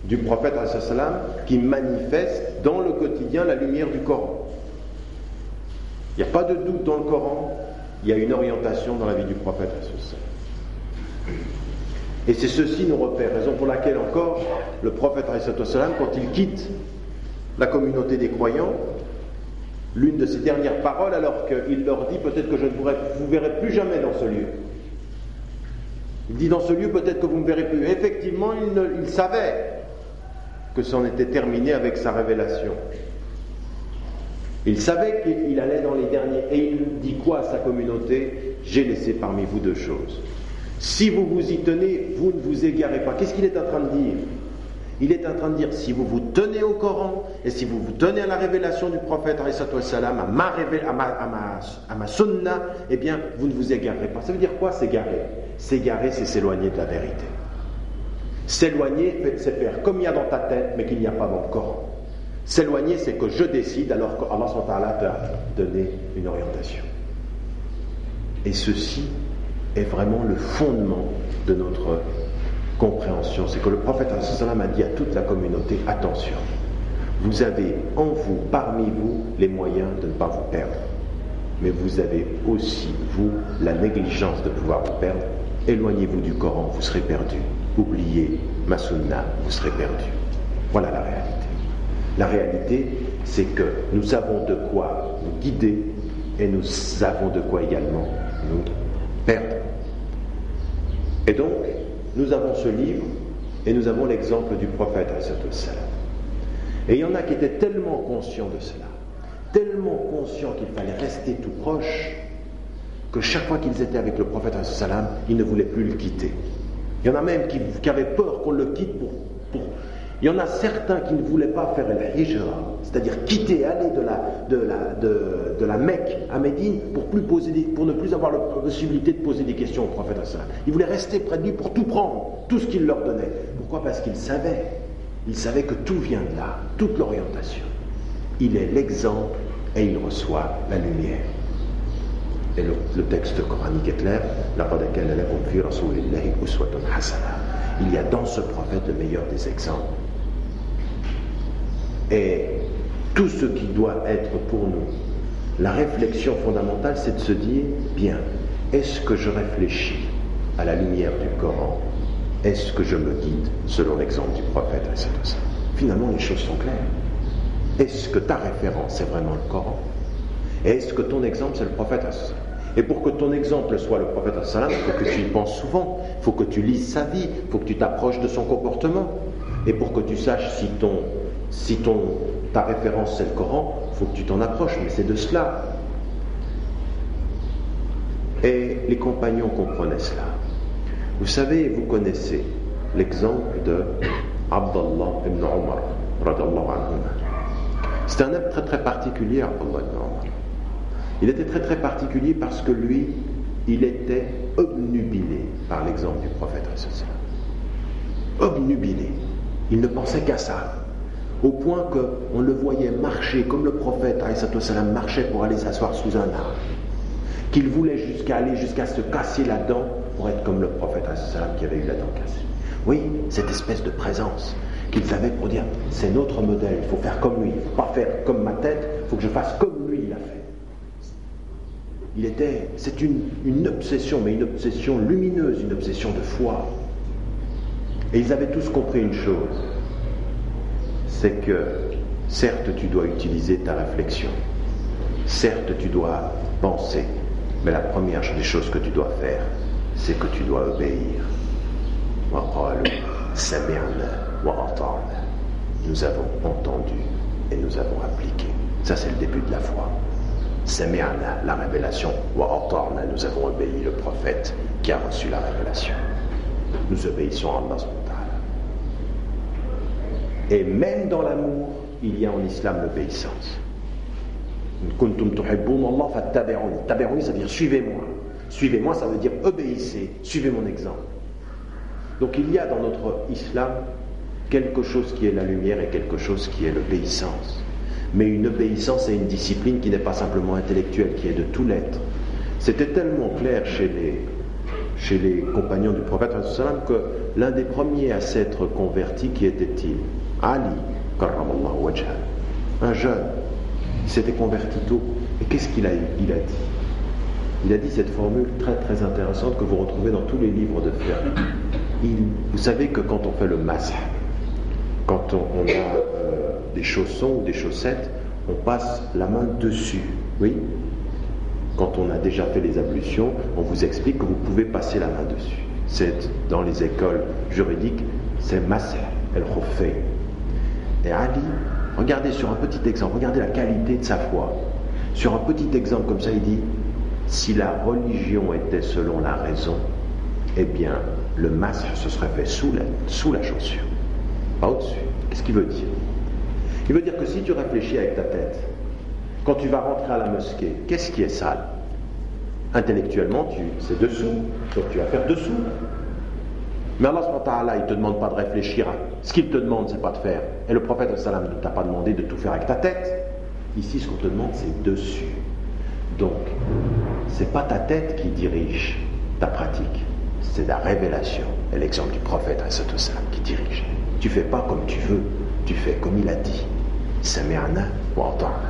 du prophète qui manifeste dans le quotidien la lumière du Coran. Il n'y a pas de doute dans le Coran, il y a une orientation dans la vie du prophète. Et c'est ceci nos repères, raison pour laquelle encore le prophète, quand il quitte la communauté des croyants, l'une de ses dernières paroles, alors qu'il leur dit peut-être que je ne vous verrai plus jamais dans ce lieu. Il dit dans ce lieu peut-être que vous ne me verrez plus. Effectivement, il, il savait que c'en était terminé avec sa révélation. Il savait qu'il allait dans les derniers. Et il dit quoi à sa communauté? J'ai laissé parmi vous deux choses. Si vous vous y tenez, vous ne vous égarez pas. Qu'est-ce qu'il est en train de dire? Il est en train de dire si vous vous tenez au Coran et si vous vous tenez à la révélation du prophète, à ma, à ma, à ma, à ma eh bien, vous ne vous égarez pas. Ça veut dire quoi s'égarer? S'égarer, c'est s'éloigner de la vérité. S'éloigner, c'est faire comme il y a dans ta tête, mais qu'il n'y a pas dans le Coran. S'éloigner, c'est que je décide alors qu'Allah t'a donné une orientation. Et ceci est vraiment le fondement de notre compréhension. C'est que le prophète a dit à toute la communauté, attention, vous avez en vous, parmi vous, les moyens de ne pas vous perdre. Mais vous avez aussi, vous, la négligence de pouvoir vous perdre. Éloignez-vous du Coran, vous serez perdu oubliez ma vous serez perdu. Voilà la réalité. La réalité, c'est que nous avons de quoi nous guider et nous avons de quoi également nous perdre. Et donc, nous avons ce livre et nous avons l'exemple du prophète. Et il y en a qui étaient tellement conscients de cela, tellement conscients qu'il fallait rester tout proche, que chaque fois qu'ils étaient avec le prophète, ils ne voulaient plus le quitter. Il y en a même qui, avaient peur qu'on le quitte pour, Il y en a certains qui ne voulaient pas faire le hijra, c'est-à-dire quitter, aller de la, de, la, de, la Mecque à Médine pour, ne plus avoir la possibilité de poser des questions au prophète Ils voulaient rester près de lui pour tout prendre, tout ce qu'il leur donnait. Pourquoi? Parce qu'ils savaient, ils savaient que tout vient de là, toute l'orientation. Il est l'exemple et il reçoit la lumière. Et le, texte coranique est clair. Il y a dans ce prophète le meilleur des exemples. Et tout ce qui doit être pour nous, la réflexion fondamentale, c'est de se dire, bien, est-ce que je réfléchis à la lumière du Coran? Est-ce que je me guide selon l'exemple du prophète Finalement, les choses sont claires. Est-ce que ta référence est vraiment le Coran? Est-ce que ton exemple, c'est le prophète Et pour que ton exemple soit le prophète il faut que tu y penses souvent, il faut que tu lises sa vie, il faut que tu t'approches de son comportement. Et pour que tu saches si, ton, si ton, ta référence c'est le Coran, il faut que tu t'en approches, mais c'est de cela. Et les compagnons comprenaient cela. Vous savez, vous connaissez l'exemple de Abdallah ibn Omar. C'est un homme très très particulier, Abdallah ibn Omar. Il était très très particulier parce que lui, il était obnubilé par l'exemple du prophète. Obnubilé. Il ne pensait qu'à ça. Au point qu'on le voyait marcher comme le prophète marchait pour aller s'asseoir sous un arbre. Qu'il voulait jusqu'à aller jusqu'à se casser la dent pour être comme le prophète qui avait eu la dent cassée. Oui, cette espèce de présence qu'ils avaient pour dire c'est notre modèle, il faut faire comme lui, il ne faut pas faire comme ma tête, il faut que je fasse comme lui il a fait. Il était, c'est une obsession, mais une obsession lumineuse, une obsession de foi. Et ils avaient tous compris une chose, c'est que certes tu dois utiliser ta réflexion, certes tu dois penser, mais la première des choses que tu dois faire, c'est que tu dois obéir. Nous avons entendu et nous avons appliqué. Ça, c'est le début de la foi. Sami'na, la révélation. Nous avons obéi le prophète qui a reçu la révélation. Nous obéissons à Allah. Et même dans l'amour, il y a en islam l'obéissance. Tabi'uni, ça veut dire suivez-moi. Suivez-moi, ça veut dire obéissez, suivez mon exemple. Donc il y a dans notre islam quelque chose qui est la lumière et quelque chose qui est l'obéissance. Mais une obéissance et une discipline qui n'est pas simplement intellectuelle, qui est de tout l'être. C'était tellement clair chez les, chez les compagnons du prophète que l'un des premiers à s'être converti, qui était-il? Ali, un jeune, il s'était converti tôt. Et qu'est-ce qu'il a, dit Il a dit cette formule très très intéressante que vous retrouvez dans tous les livres de fer. vous savez que quand on fait le masque, quand on, a euh, des chaussons ou des chaussettes, on passe la main dessus. Oui? Quand on a déjà fait les ablutions, on vous explique que vous pouvez passer la main dessus. C'est dans les écoles juridiques, c'est masah, el khufay. Et Ali, regardez sur un petit exemple, regardez la qualité de sa foi. Sur un petit exemple comme ça, il dit si la religion était selon la raison, eh bien, le masque se serait fait sous la, sous chaussure, pas au-dessus. Qu'est-ce qu'il veut dire? Il veut dire que si tu réfléchis avec ta tête, quand tu vas rentrer à la mosquée, qu'est-ce qui est sale? Intellectuellement, tu, c'est dessous, donc tu vas faire dessous. Mais Allah, il ne te demande pas de réfléchir ce qu'il te demande, c'est pas de faire. Et le prophète sallam ne t'a pas demandé de tout faire avec ta tête. Ici, ce qu'on te demande, c'est dessus. Donc, c'est pas ta tête qui dirige ta pratique, c'est la révélation. Et l'exemple du prophète sallam qui dirige. Tu fais pas comme tu veux, tu fais comme il a dit. Sami'ana entendre.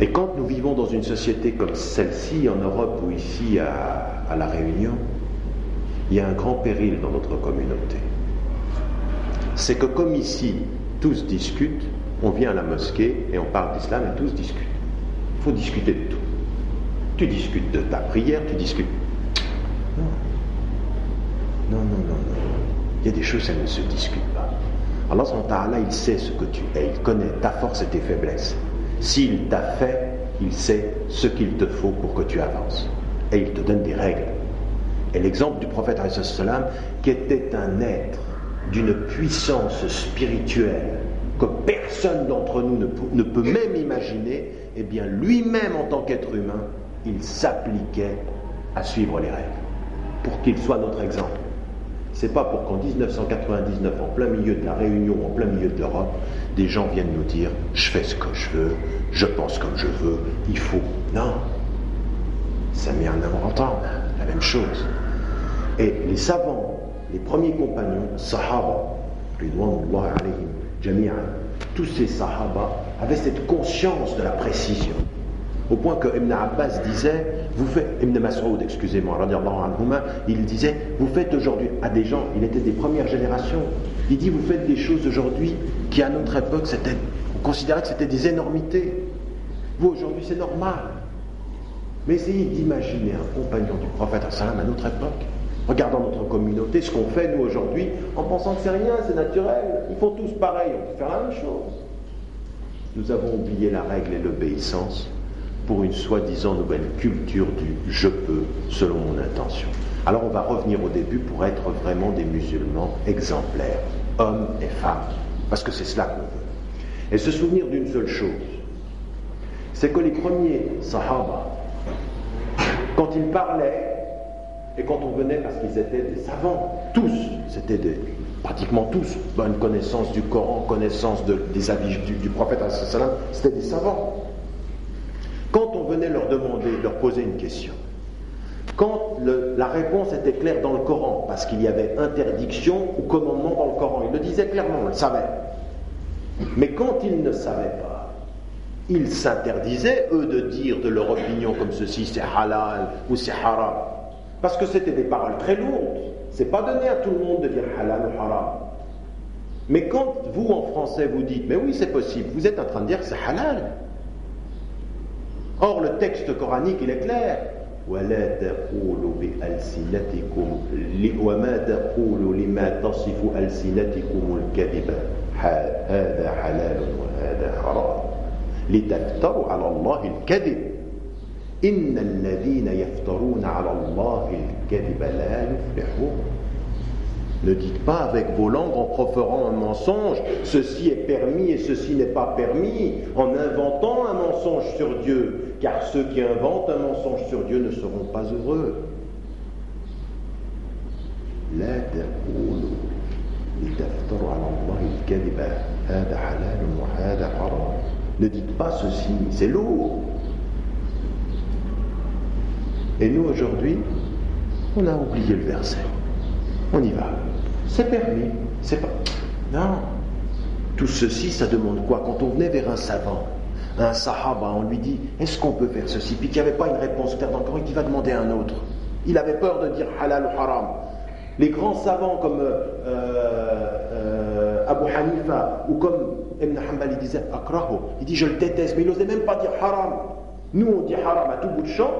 Et quand nous vivons dans une société comme celle-ci, en Europe ou ici à La Réunion, il y a un grand péril dans notre communauté. C'est que comme ici, tous discutent, on vient à la mosquée et on parle d'islam et tous discutent. Il faut discuter de tout. Tu discutes de ta prière, tu discutes. Non. Non, non, non, non. Il y a des choses, elles ne se discutent pas. Allah, il sait ce que tu es, il connaît ta force et tes faiblesses. S'il t'a fait, il sait ce qu'il te faut pour que tu avances. Et il te donne des règles. Et l'exemple du prophète qui était un être d'une puissance spirituelle que personne d'entre nous ne peut, même imaginer, eh bien lui-même en tant qu'être humain, il s'appliquait à suivre les règles pour qu'il soit notre exemple. C'est pas pour qu'en 1999, en plein milieu de la Réunion, en plein milieu de l'Europe, des gens viennent nous dire je fais ce que je veux, je pense comme je veux, il faut. Non. Ça met un la même chose. Et les savants, les premiers compagnons, Sahaba, tous ces Sahaba avaient cette conscience de la précision. Au point que Ibn Abbas disait, vous faites, Ibn Mas'ud, excusez-moi, il disait, vous faites aujourd'hui à des gens, il était des premières générations, il dit, vous faites des choses aujourd'hui qui à notre époque, c'était, on considérait que c'était des énormités. Vous aujourd'hui, c'est normal. Mais essayez d'imaginer un compagnon du prophète à notre époque, regardant notre communauté, ce qu'on fait nous aujourd'hui, en pensant que c'est rien, c'est naturel, ils font tous pareil, on peut faire la même chose. Nous avons oublié la règle et l'obéissance pour une soi-disant nouvelle culture du je peux selon mon intention. Alors on va revenir au début pour être vraiment des musulmans exemplaires, hommes et femmes, parce que c'est cela qu'on veut. Et se souvenir d'une seule chose, c'est que les premiers sahaba, quand ils parlaient, et quand on venait, parce qu'ils étaient des savants, tous, c'était pratiquement tous, bonne connaissance du Coran, connaissance des avis du, prophète, c'était des savants. Quand on venait leur demander, leur poser une question, quand la réponse était claire dans le Coran, parce qu'il y avait interdiction ou commandement dans le Coran, ils le disaient clairement, on le savait. Mais quand ils ne savaient pas, ils s'interdisaient, eux, de dire de leur opinion comme ceci, c'est halal ou c'est haram. Parce que c'était des paroles très lourdes. C'est pas donné à tout le monde de dire halal ou haram. Mais quand vous, en français, vous dites, mais oui, c'est possible, vous êtes en train de dire c'est halal. Or, le texte coranique, il est clair. لتفتروا على الله الكذب إن الذين يفترون على الله الكذب لا يفلحون Ne dites pas avec vos langues en proférant un mensonge, ceci est permis et ceci n'est pas permis, en inventant un mensonge sur Dieu, car ceux qui inventent un mensonge sur Dieu ne seront pas heureux. لا تقولوا لتفتروا على الله الكذب هذا حلال وهذا حرام ne dites pas ceci, c'est lourd. Et nous, aujourd'hui, on a oublié le verset. On y va. C'est permis. C'est pas. Non. Tout ceci, ça demande quoi? Quand on venait vers un savant, un sahaba, on lui dit Est-ce qu'on peut faire ceci? Puis qu'il n'y avait pas une réponse claire dans le Coran, il va demander un autre. Il avait peur de dire halal ou haram. Les grands savants comme euh, euh, Abu Hanifa ou comme Ibn Hanbal il disait akraho, il dit je le déteste, mais il n'osait même pas dire haram. Nous on dit haram à tout bout de champ,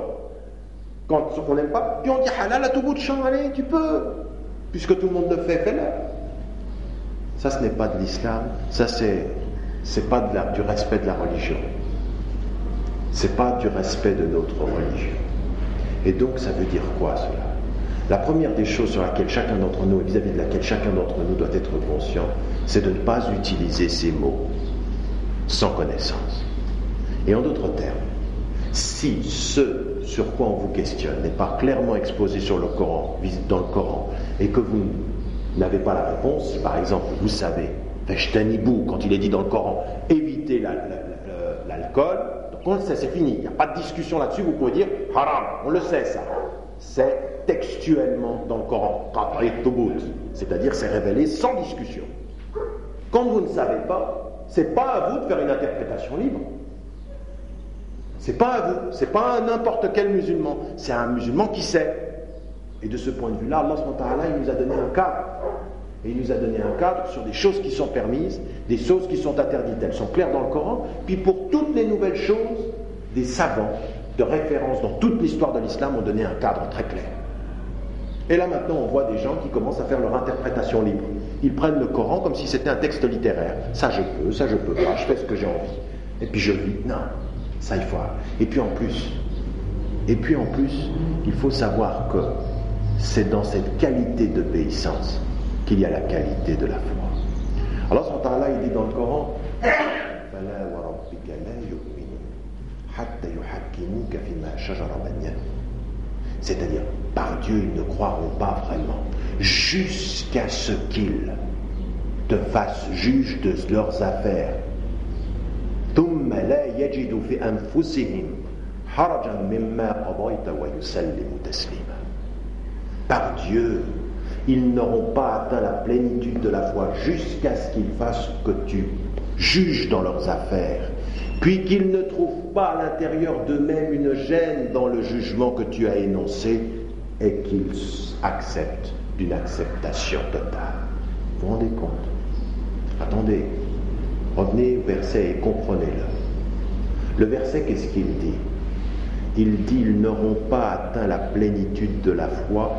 quand on n'aime pas, puis on dit halal à tout bout de champ, allez, tu peux, puisque tout le monde le fait, fais-le. Ça ce n'est pas de l'islam, ça c'est c'est pas du respect de la religion. C'est pas du respect de notre religion. Et donc ça veut dire quoi cela? La première des choses sur laquelle chacun d'entre nous, vis-à-vis de laquelle chacun d'entre nous doit être conscient, c'est de ne pas utiliser ces mots sans connaissance. Et en d'autres termes, si ce sur quoi on vous questionne n'est pas clairement exposé sur le Coran, dans le Coran, et que vous n'avez pas la réponse, par exemple vous savez, quand il est dit dans le Coran, évitez l'alcool, donc on le sait, c'est fini, il n'y a pas de discussion là-dessus, vous pouvez dire haram, on le sait ça. C'est textuellement dans le Coran, c'est-à-dire c'est révélé sans discussion. Quand vous ne savez pas, c'est pas à vous de faire une interprétation libre. C'est pas à vous, c'est pas à n'importe quel musulman, c'est un musulman qui sait. Et de ce point de vue-là, Allah nous a donné un cadre. Et il nous a donné un cadre sur des choses qui sont permises, des choses qui sont interdites. Elles sont claires dans le Coran. Puis pour toutes les nouvelles choses, des savants de référence dans toute l'histoire de l'islam ont donné un cadre très clair. Et là maintenant, on voit des gens qui commencent à faire leur interprétation libre. Ils prennent le Coran comme si c'était un texte littéraire. Ça je peux, ça je peux pas, je fais ce que j'ai envie. Et puis je lis. Non, ça il faut. Et puis en plus, et puis en plus, il faut savoir que c'est dans cette qualité d'obéissance qu'il y a la qualité de la foi. Alors, Allah, il dit dans le Coran c'est-à-dire, par Dieu, ils ne croiront pas vraiment, jusqu'à ce qu'ils te fassent juge de leurs affaires. Par Dieu, ils n'auront pas atteint la plénitude de la foi jusqu'à ce qu'ils fassent que tu juges dans leurs affaires puis qu'ils ne trouvent pas à l'intérieur d'eux-mêmes une gêne dans le jugement que tu as énoncé, et qu'ils acceptent d'une acceptation totale. Vous vous rendez compte? Attendez, revenez au verset et comprenez-le. Le verset, qu'est-ce qu'il dit? Il dit ils n'auront pas atteint la plénitude de la foi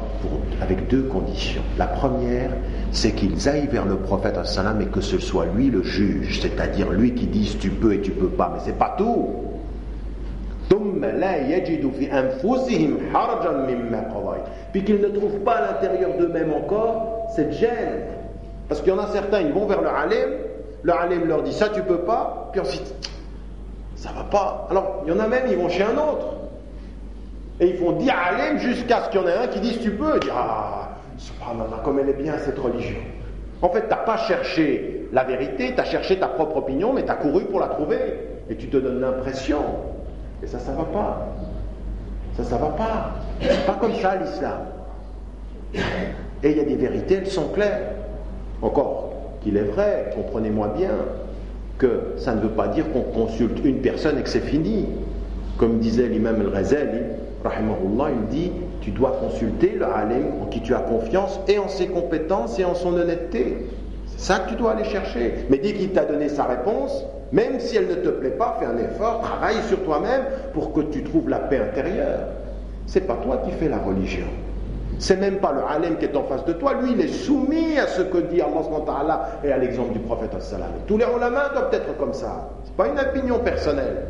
avec deux conditions. La première, c'est qu'ils aillent vers le prophète salam et que ce soit lui le juge, c'est-à-dire lui qui dise tu peux et tu peux pas, mais c'est pas tout. Puis qu'ils ne trouvent pas à l'intérieur d'eux-mêmes encore cette gêne. Parce qu'il y en a certains, ils vont vers le alim, le alim leur dit ça tu peux pas, puis ensuite ça va pas. Alors il y en a même, ils vont chez un autre. Et ils font dire alim jusqu'à ce qu'il y en ait un qui dise tu peux. Dire ah, subhanallah, comme elle est bien cette religion. En fait, tu n'as pas cherché la vérité, tu as cherché ta propre opinion, mais tu as couru pour la trouver. Et tu te donnes l'impression. Et ça, ça va pas. Ça, ça va pas. C'est pas comme ça l'islam. Et il y a des vérités, elles sont claires. Encore qu'il est vrai, comprenez-moi bien, que ça ne veut pas dire qu'on consulte une personne et que c'est fini. Comme disait l'imam al-Ghazali, il dit tu dois consulter le alim en qui tu as confiance et en ses compétences et en son honnêteté. C'est ça que tu dois aller chercher. Mais dès qu'il t'a donné sa réponse, même si elle ne te plaît pas, fais un effort, travaille sur toi-même pour que tu trouves la paix intérieure. C'est pas toi qui fais la religion. C'est même pas le alim qui est en face de toi, lui il est soumis à ce que dit Allah et à l'exemple du prophète Tous les ulama doivent être comme ça. C'est pas une opinion personnelle.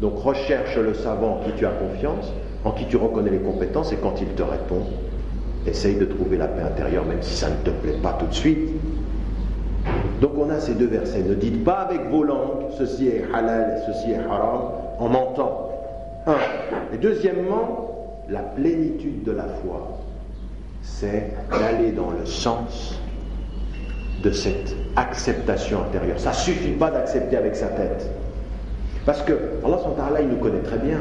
Donc recherche le savant en qui tu as confiance, en qui tu reconnais les compétences et quand il te répond, essaye de trouver la paix intérieure même si ça ne te plaît pas tout de suite. Donc on a ces deux versets. Ne dites pas avec vos langues ceci est halal et ceci est haram en mentant. Un. Et deuxièmement, la plénitude de la foi, c'est d'aller dans le sens de cette acceptation intérieure. Ça ne suffit pas d'accepter avec sa tête. Parce que Allah il nous connaît très bien.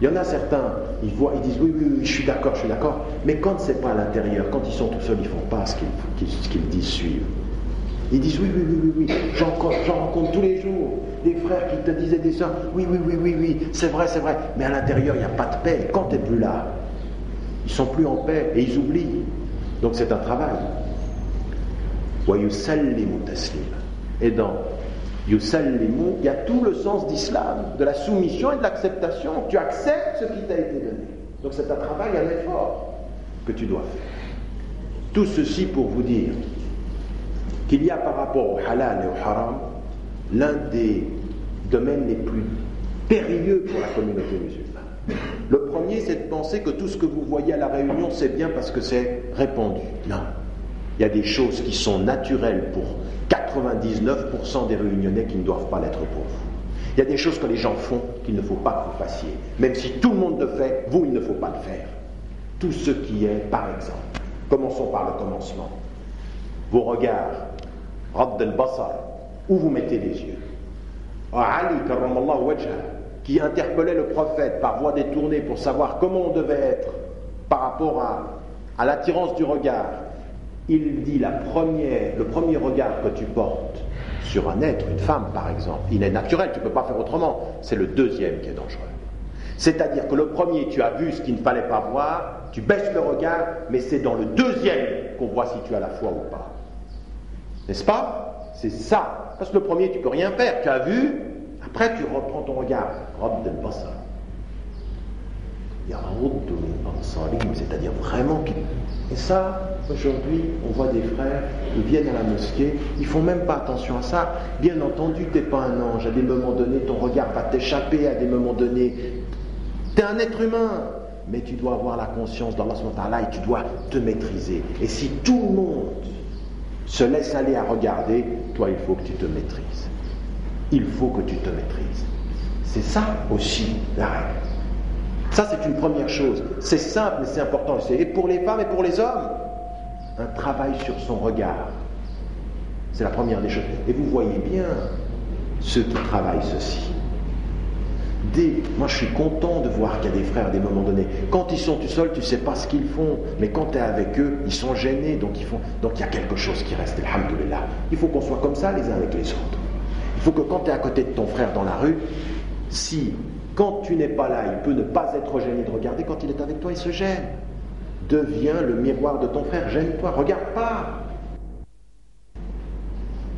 Il y en a certains, ils voient, ils disent oui, oui, oui, je suis d'accord, je suis d'accord. Mais quand c'est pas à l'intérieur, quand ils sont tout seuls, ils font pas ce qu'ils disent suivre. Ils disent oui, oui, oui, oui, oui. J'en rencontre tous les jours des frères qui te disaient des soeurs, oui, oui, oui, oui, oui, c'est vrai, c'est vrai. Mais à l'intérieur, il n'y a pas de paix. Quand tu n'es plus là, ils sont plus en paix et ils oublient. Donc c'est un travail. Et dans Yusallimu, il y a tout le sens d'islam, de la soumission et de l'acceptation. Tu acceptes ce qui t'a été donné. Donc c'est un travail, un effort que tu dois faire. Tout ceci pour vous dire qu'il y a par rapport au halal et au haram l'un des domaines les plus périlleux pour la communauté musulmane. Le premier, c'est de penser que tout ce que vous voyez à la réunion, c'est bien parce que c'est répandu. Non. Il y a des choses qui sont naturelles pour 99% des réunionnais qui ne doivent pas l'être pour vous. Il y a des choses que les gens font qu'il ne faut pas que vous fassiez. Même si tout le monde le fait, vous, il ne faut pas le faire. Tout ce qui est, par exemple, commençons par le commencement. Vos regards, où vous mettez les yeux. Ali, qui interpellait le prophète par voie détournée pour savoir comment on devait être par rapport à, l'attirance du regard, il dit le premier regard que tu portes sur un être, une femme par exemple, il est naturel, tu ne peux pas faire autrement, c'est le deuxième qui est dangereux. C'est-à-dire que le premier, tu as vu ce qu'il ne fallait pas voir, tu baisses le regard, mais c'est dans le deuxième qu'on voit si tu as la foi ou pas. N'est-ce pas? C'est ça. Parce que le premier, tu peux rien faire. Tu as vu, après tu reprends ton regard. Rob del Basar. C'est-à-dire vraiment Et ça, aujourd'hui, on voit des frères, ils viennent à la mosquée, ils font même pas attention à ça. Bien entendu, tu n'es pas un ange. À des moments donnés, ton regard va t'échapper. À des moments donnés, tu es un être humain. Mais tu dois avoir la conscience d'Allah et tu dois te maîtriser. Et si tout le monde se laisse aller à regarder, toi il faut que tu te maîtrises. Il faut que tu te maîtrises. C'est ça aussi la règle. Ça c'est une première chose. C'est simple mais c'est important. Et pour les femmes et pour les hommes, un travail sur son regard. C'est la première des choses. Et vous voyez bien ceux qui travaillent ceci moi, je suis content de voir qu'il y a des frères à des moments donnés. Quand ils sont tout seuls, tu sais pas ce qu'ils font. Mais quand tu es avec eux, ils sont gênés. Donc, ils font... donc il y a quelque chose qui reste. Alhamdulillah. Il faut qu'on soit comme ça les uns avec les autres. Il faut que quand tu es à côté de ton frère dans la rue, si quand tu n'es pas là, il peut ne pas être gêné de regarder, quand il est avec toi, il se gêne. Deviens le miroir de ton frère. Gêne-toi. Regarde pas.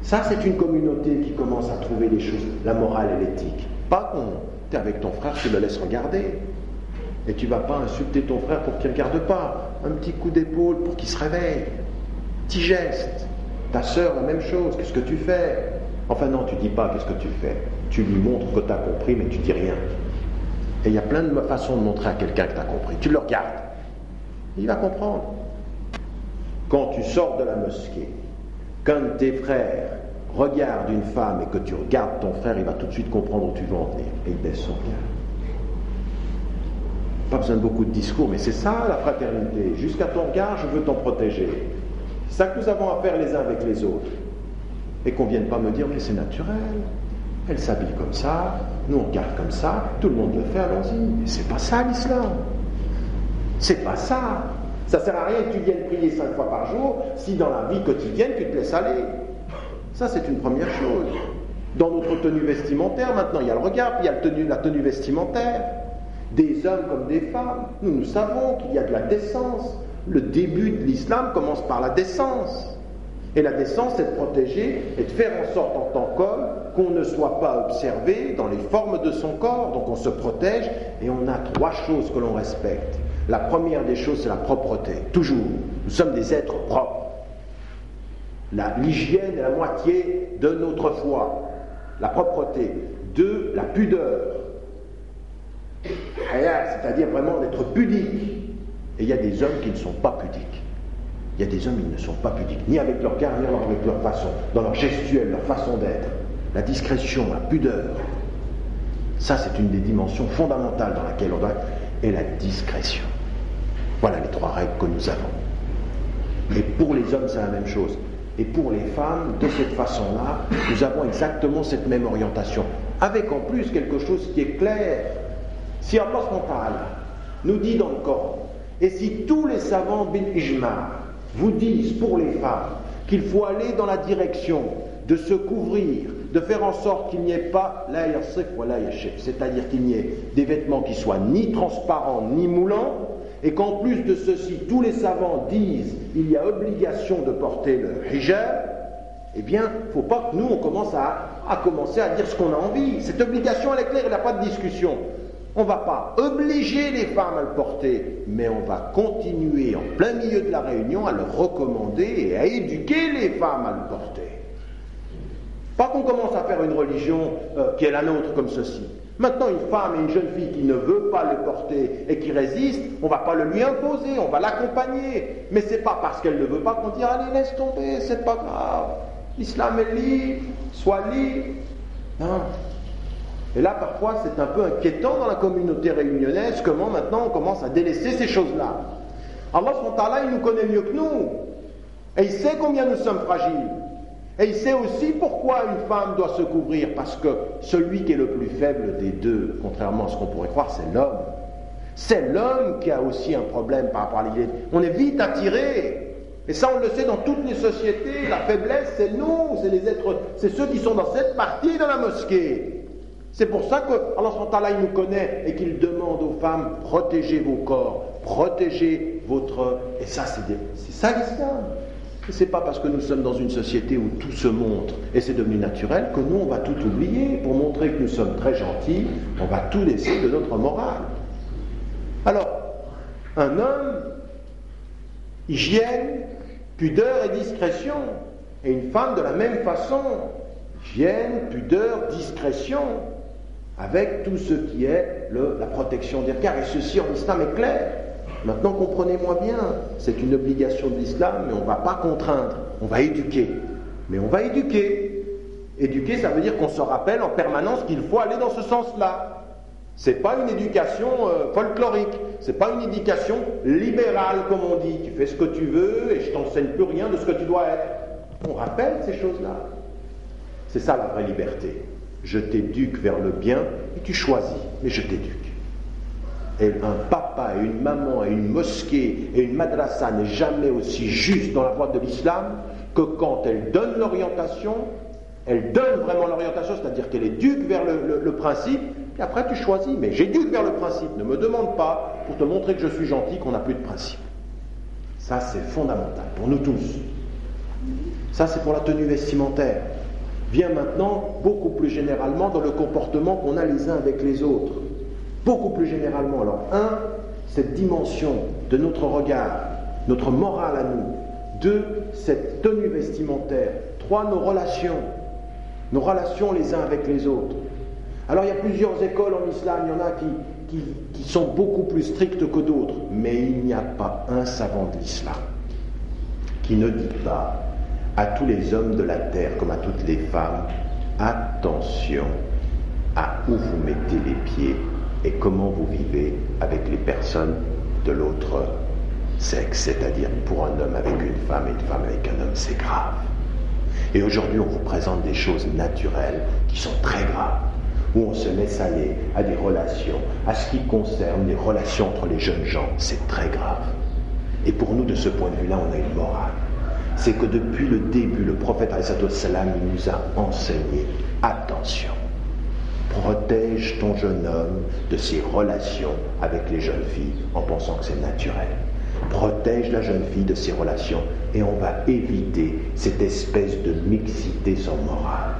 Ça, c'est une communauté qui commence à trouver les choses, la morale et l'éthique. Pas qu'on avec ton frère, tu le laisses regarder. Et tu vas pas insulter ton frère pour qu'il ne regarde pas. Un petit coup d'épaule pour qu'il se réveille. Petit geste. Ta sœur, la même chose. Qu'est-ce que tu fais? Enfin non, tu dis pas qu'est-ce que tu fais. Tu lui montres que tu as compris, mais tu dis rien. Et il y a plein de façons de montrer à quelqu'un que tu as compris. Tu le regardes. Il va comprendre. Quand tu sors de la mosquée, qu'un de tes frères regarde une femme et que tu regardes ton frère, il va tout de suite comprendre où tu veux en venir. Et il baisse son regard. Pas besoin de beaucoup de discours, mais c'est ça la fraternité. Jusqu'à ton regard, je veux t'en protéger. C'est ça que nous avons à faire les uns avec les autres. Et qu'on ne vienne pas me dire, mais c'est naturel. Elle s'habille comme ça, nous on regarde comme ça, tout le monde le fait, allons-y. Mais c'est pas ça l'islam. C'est pas ça. Ça sert à rien que tu viennes prier cinq fois par jour si dans la vie quotidienne tu te laisses aller. Ça c'est une première chose. Dans notre tenue vestimentaire, maintenant il y a le regard, puis il y a la tenue vestimentaire. Des hommes comme des femmes, nous nous savons qu'il y a de la décence. Le début de l'islam commence par la décence. Et la décence, c'est de protéger et de faire en sorte en tant qu'homme qu'on ne soit pas observé dans les formes de son corps. Donc on se protège et on a trois choses que l'on respecte. La première des choses, c'est la propreté. Toujours. Nous sommes des êtres propres. L'hygiène est la moitié de notre foi. La propreté. Deux, la pudeur. C'est-à-dire vraiment d'être pudique. Et il y a des hommes qui ne sont pas pudiques. Il y a des hommes qui ne sont pas pudiques, ni avec leur cœur, ni avec leur façon, dans leur gestuelle, leur façon d'être. La discrétion, la pudeur. Ça, c'est une des dimensions fondamentales dans laquelle on doit être. Et la discrétion. Voilà les trois règles que nous avons. Et pour les hommes, c'est la même chose. Et pour les femmes, de cette façon-là, nous avons exactement cette même orientation. Avec en plus quelque chose qui est clair. Si Allah nous dit dans le Coran, et si tous les savants bil ijma vous disent pour les femmes qu'il faut aller dans la direction de se couvrir, de faire en sorte qu'il n'y ait pas la c'est-à-dire qu'il n'y ait des vêtements qui soient ni transparents ni moulants, et qu'en plus de ceci, tous les savants disent il y a obligation de porter le hijab, eh bien, il ne faut pas que nous, on commence à, commencer à dire ce qu'on a envie. Cette obligation, elle est claire, il n'y a pas de discussion. On ne va pas obliger les femmes à le porter, mais on va continuer en plein milieu de la réunion à le recommander et à éduquer les femmes à le porter. Pas qu'on commence à faire une religion euh, qui est la nôtre comme ceci. Maintenant, une femme et une jeune fille qui ne veut pas le porter et qui résiste, on ne va pas le lui imposer, on va l'accompagner. Mais c'est pas parce qu'elle ne veut pas qu'on dira allez laisse tomber, c'est pas grave. L'islam est libre, sois libre. Et là, parfois, c'est un peu inquiétant dans la communauté réunionnaise comment maintenant on commence à délaisser ces choses-là. Allah, il nous connaît mieux que nous. Et il sait combien nous sommes fragiles. Et il sait aussi pourquoi une femme doit se couvrir, parce que celui qui est le plus faible des deux, contrairement à ce qu'on pourrait croire, c'est l'homme. C'est l'homme qui a aussi un problème par rapport à l'idée. On est vite attiré. Et ça, on le sait dans toutes les sociétés. La faiblesse, c'est nous, c'est les êtres, c'est ceux qui sont dans cette partie de la mosquée. C'est pour ça que Allah il nous connaît et qu'il demande aux femmes protégez vos corps, protégez votre. Et ça, c'est ça l'islam. C'est pas parce que nous sommes dans une société où tout se montre et c'est devenu naturel que nous on va tout oublier pour montrer que nous sommes très gentils, on va tout laisser de notre morale. Alors, un homme, hygiène, pudeur et discrétion, et une femme de la même façon, hygiène, pudeur, discrétion avec tout ce qui est la protection des regards. Et ceci en islam est clair. Maintenant, comprenez-moi bien, c'est une obligation de l'islam, mais on ne va pas contraindre, on va éduquer. Mais on va éduquer. Éduquer, ça veut dire qu'on se rappelle en permanence qu'il faut aller dans ce sens-là. C'est pas une éducation euh, folklorique, c'est pas une éducation libérale comme on dit. Tu fais ce que tu veux et je t'enseigne plus rien de ce que tu dois être. On rappelle ces choses-là. C'est ça la vraie liberté je t'éduque vers le bien et tu choisis, mais je t'éduque. Un papa et une maman et une mosquée et une madrasa n'est jamais aussi juste dans la voie de l'islam que quand elle donne l'orientation, elle donne vraiment l'orientation, c'est-à-dire qu'elle éduque vers le, principe, et après tu choisis, mais j'éduque vers le principe. Ne me demande pas, pour te montrer que je suis gentil, qu'on n'a plus de principe. Ça, c'est fondamental pour nous tous. Ça, c'est pour la tenue vestimentaire vient maintenant beaucoup plus généralement dans le comportement qu'on a les uns avec les autres. Beaucoup plus généralement. Alors, un, cette dimension de notre regard, notre morale à nous. Deux, cette tenue vestimentaire. Trois, nos relations. Nos relations les uns avec les autres. Alors, il y a plusieurs écoles en islam. Il y en a qui, qui, sont beaucoup plus strictes que d'autres. Mais il n'y a pas un savant de l'islam qui ne dit pas à tous les hommes de la terre comme à toutes les femmes, attention à où vous mettez les pieds et comment vous vivez avec les personnes de l'autre sexe, c'est-à-dire pour un homme avec une femme et une femme avec un homme, c'est grave. Et aujourd'hui, on vous présente des choses naturelles qui sont très graves, où on se laisse aller à des relations, à ce qui concerne les relations entre les jeunes gens, c'est très grave. Et pour nous, de ce point de vue-là, on a une morale. C'est que depuis le début, le prophète salam nous a enseigné, attention, protège ton jeune homme de ses relations avec les jeunes filles en pensant que c'est naturel protège la jeune fille de ses relations et on va éviter cette espèce de mixité sans morale.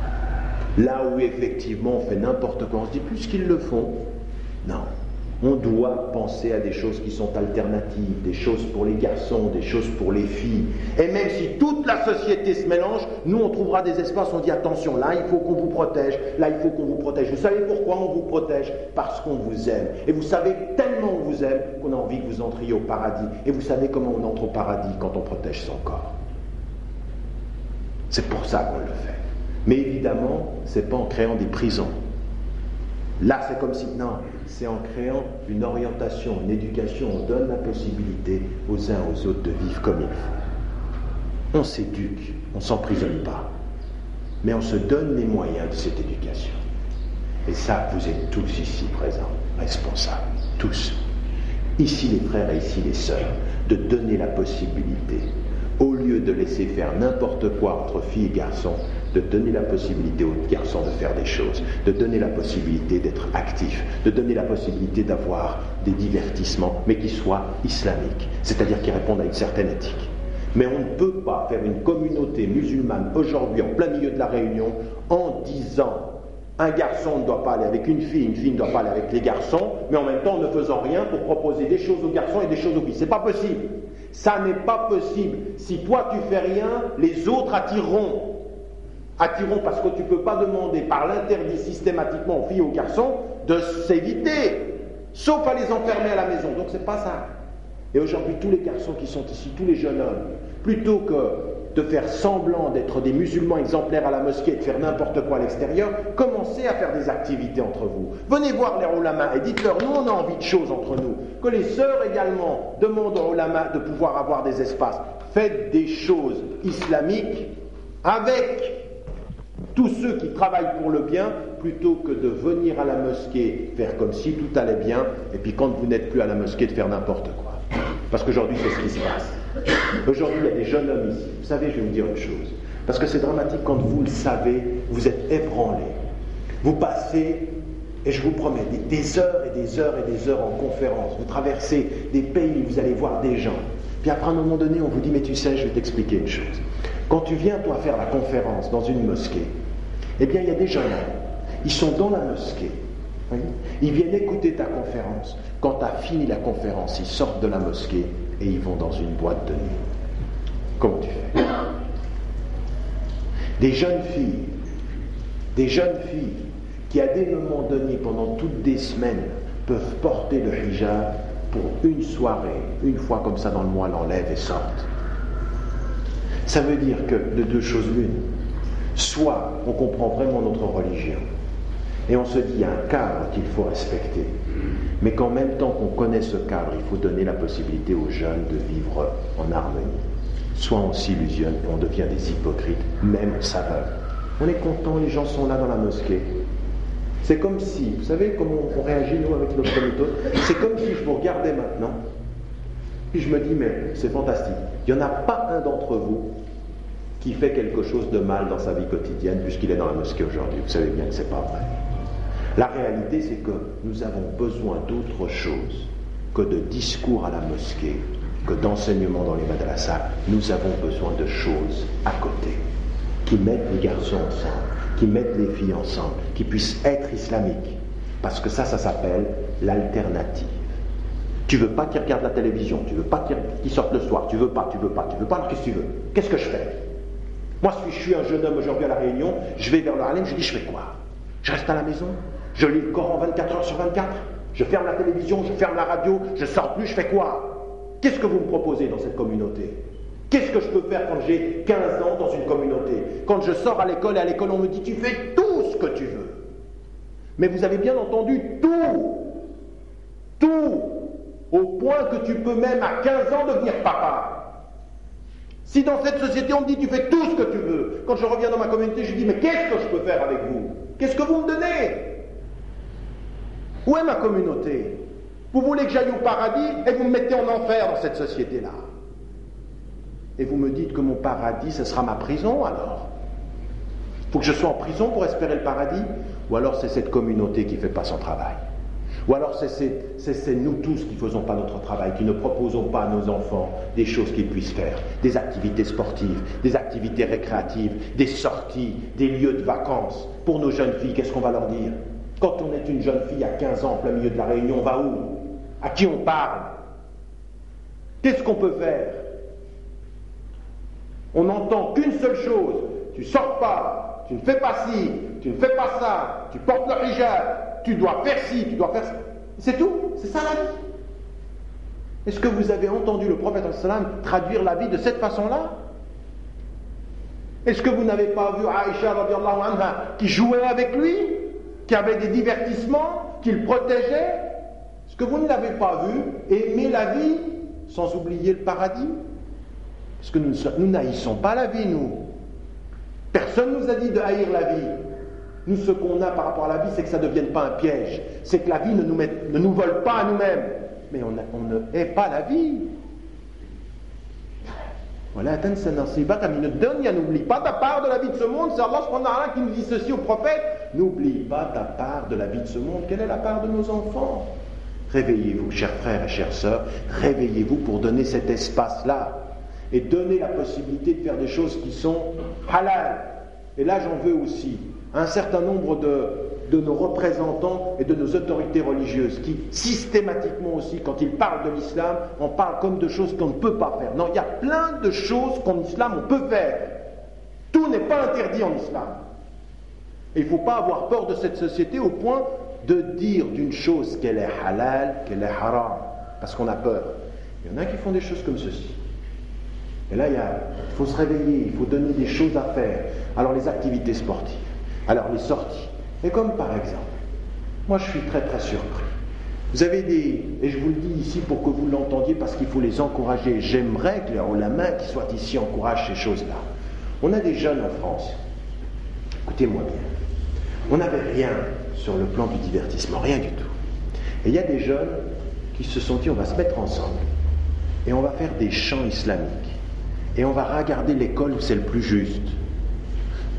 Là où effectivement on fait n'importe quoi, on se dit plus qu'ils le font. Non, on doit penser à des choses qui sont alternatives, des choses pour les garçons, des choses pour les filles. Et même si toute la société se mélange, nous on trouvera des espaces on dit attention, là il faut qu'on vous protège, là il faut qu'on vous protège. Vous savez pourquoi on vous protège? Parce qu'on vous aime. Et vous savez tellement on vous aime qu'on a envie que vous entriez au paradis. Et vous savez comment on entre au paradis quand on protège son corps. C'est pour ça qu'on le fait. Mais évidemment, c'est pas en créant des prisons. Là, c'est comme si, non, c'est en créant une orientation, une éducation, on donne la possibilité aux uns aux autres de vivre comme il faut. On s'éduque, on ne s'emprisonne pas, mais on se donne les moyens de cette éducation. Et ça, vous êtes tous ici présents, responsables, tous. Ici les frères et ici les sœurs, de donner la possibilité, au lieu de laisser faire n'importe quoi entre filles et garçons, de donner la possibilité aux garçons de faire des choses, de donner la possibilité d'être actifs, de donner la possibilité d'avoir des divertissements, mais qui soient islamiques, c'est-à-dire qui répondent à une certaine éthique. Mais on ne peut pas faire une communauté musulmane aujourd'hui en plein milieu de la Réunion en disant un garçon ne doit pas aller avec une fille, une fille ne doit pas aller avec les garçons, mais en même temps ne faisant rien pour proposer des choses aux garçons et des choses aux filles. C'est pas possible. Ça n'est pas possible. Si toi tu fais rien, les autres attireront attirons parce que tu ne peux pas demander par l'interdit systématiquement aux filles et aux garçons de s'éviter, sauf à les enfermer à la maison. Donc c'est pas ça. Et aujourd'hui, tous les garçons qui sont ici, tous les jeunes hommes, plutôt que de faire semblant d'être des musulmans exemplaires à la mosquée et de faire n'importe quoi à l'extérieur, commencez à faire des activités entre vous. Venez voir les ulama et dites-leur, nous on a envie de choses entre nous. Que les sœurs également demandent aux ulama de pouvoir avoir des espaces. Faites des choses islamiques avec tous ceux qui travaillent pour le bien, plutôt que de venir à la mosquée faire comme si tout allait bien, et puis quand vous n'êtes plus à la mosquée, de faire n'importe quoi. Parce qu'aujourd'hui, c'est ce qui se passe. Aujourd'hui, il y a des jeunes hommes ici. Vous savez, je vais vous dire une chose. Parce que c'est dramatique quand vous le savez, vous êtes ébranlés. Vous passez, et je vous promets, des heures et des heures et des heures en conférence. Vous traversez des pays, vous allez voir des gens. Puis après, à un moment donné, on vous dit, mais tu sais, je vais t'expliquer une chose. Quand tu viens, toi, faire la conférence dans une mosquée, eh bien, il y a des jeunes Ils sont dans la mosquée. Ils viennent écouter ta conférence. Quand tu as fini la conférence, ils sortent de la mosquée et ils vont dans une boîte de nuit. Comment tu fais Des jeunes filles, des jeunes filles qui à des moments donnés, pendant toutes des semaines, peuvent porter le hijab pour une soirée, une fois comme ça dans le mois, l'enlèvent et sortent. Ça veut dire que de deux choses l'une, Soit on comprend vraiment notre religion et on se dit il y a un cadre qu'il faut respecter, mais qu'en même temps qu'on connaît ce cadre, il faut donner la possibilité aux jeunes de vivre en harmonie. Soit on s'illusionne et on devient des hypocrites, même saveurs. On est content, les gens sont là dans la mosquée. C'est comme si, vous savez comment on réagit nous avec notre méthode? C'est comme si je vous regardais maintenant, puis je me dis mais c'est fantastique. Il n'y en a pas un d'entre vous qui fait quelque chose de mal dans sa vie quotidienne puisqu'il est dans la mosquée aujourd'hui. Vous savez bien que ce n'est pas vrai. La réalité, c'est que nous avons besoin d'autre chose que de discours à la mosquée, que d'enseignements dans les madrasas. Nous avons besoin de choses à côté, qui mettent les garçons ensemble, qui mettent les filles ensemble, qui puissent être islamiques. Parce que ça, ça s'appelle l'alternative. Tu veux pas qu'ils regardent la télévision, tu veux pas qu'ils sortent le soir, tu veux pas, tu veux pas, tu veux pas, alors qu'est-ce que tu veux? Qu'est-ce que je fais? Moi, je suis un jeune homme aujourd'hui à La Réunion, je vais vers le Harlem, je dis, je fais quoi? Je reste à la maison Je lis le Coran 24 heures sur 24 Je ferme la télévision, je ferme la radio, je sors plus, je fais quoi? Qu'est-ce que vous me proposez dans cette communauté? Qu'est-ce que je peux faire quand j'ai 15 ans dans une communauté? Quand je sors à l'école et à l'école on me dit tu fais tout ce que tu veux. Mais vous avez bien entendu tout. Tout. Au point que tu peux même à 15 ans devenir papa. Si dans cette société on me dit tu fais tout ce que tu veux, quand je reviens dans ma communauté, je dis mais qu'est-ce que je peux faire avec vous? Qu'est-ce que vous me donnez? Où est ma communauté? Vous voulez que j'aille au paradis et vous me mettez en enfer dans cette société-là. Et vous me dites que mon paradis, ce sera ma prison alors. Faut que je sois en prison pour espérer le paradis Ou alors c'est cette communauté qui ne fait pas son travail ou alors c'est nous tous qui ne faisons pas notre travail, qui ne proposons pas à nos enfants des choses qu'ils puissent faire, des activités sportives, des activités récréatives, des sorties, des lieux de vacances. Pour nos jeunes filles, qu'est-ce qu'on va leur dire? Quand on est une jeune fille à 15 ans plein milieu de la réunion, on va où? À qui on parle? Qu'est-ce qu'on peut faire? On n'entend qu'une seule chose, tu sors pas, tu ne fais pas ci, tu ne fais pas ça, tu portes le hijab, tu dois faire ci, tu dois faire ça. C'est tout, c'est ça la vie. Est-ce que vous avez entendu le prophète traduire la vie de cette façon-là? Est-ce que vous n'avez pas vu Aïcha qui jouait avec lui, qui avait des divertissements, qui le protégeait? Est-ce que vous ne l'avez pas vu aimer la vie sans oublier le paradis? Parce que nous, nous n'haïssons pas la vie, nous? Personne ne nous a dit de haïr la vie. Nous, ce qu'on a par rapport à la vie, c'est que ça ne devienne pas un piège. C'est que la vie ne nous, ne nous vole pas à nous-mêmes. Mais on, ne hait pas la vie. Voilà, n'oublie pas ta part de la vie de ce monde. C'est Allah qui nous dit ceci au prophète. N'oublie pas ta part de la vie de ce monde. Quelle est la part de nos enfants? Réveillez-vous, chers frères et chères sœurs, réveillez-vous pour donner cet espace-là et donner la possibilité de faire des choses qui sont halal. Et là, j'en veux aussi un certain nombre de, nos représentants et de nos autorités religieuses qui, systématiquement aussi, quand ils parlent de l'islam, en parlent comme de choses qu'on ne peut pas faire. Non, il y a plein de choses qu'en islam on peut faire. Tout n'est pas interdit en islam. Et il ne faut pas avoir peur de cette société au point de dire d'une chose qu'elle est halal, qu'elle est haram, parce qu'on a peur. Il y en a qui font des choses comme ceci. Et là, il, il faut se réveiller, il faut donner des choses à faire. Alors les activités sportives. Alors les sorties. Et comme par exemple, moi je suis très très surpris. Vous avez des, et je vous le dis ici pour que vous l'entendiez parce qu'il faut les encourager. J'aimerais que la main qui soit ici encourage ces choses-là. On a des jeunes en France. Écoutez-moi bien. On n'avait rien sur le plan du divertissement, rien du tout. Et il y a des jeunes qui se sont dit on va se mettre ensemble et on va faire des chants islamiques. Et on va regarder l'école où c'est le plus juste.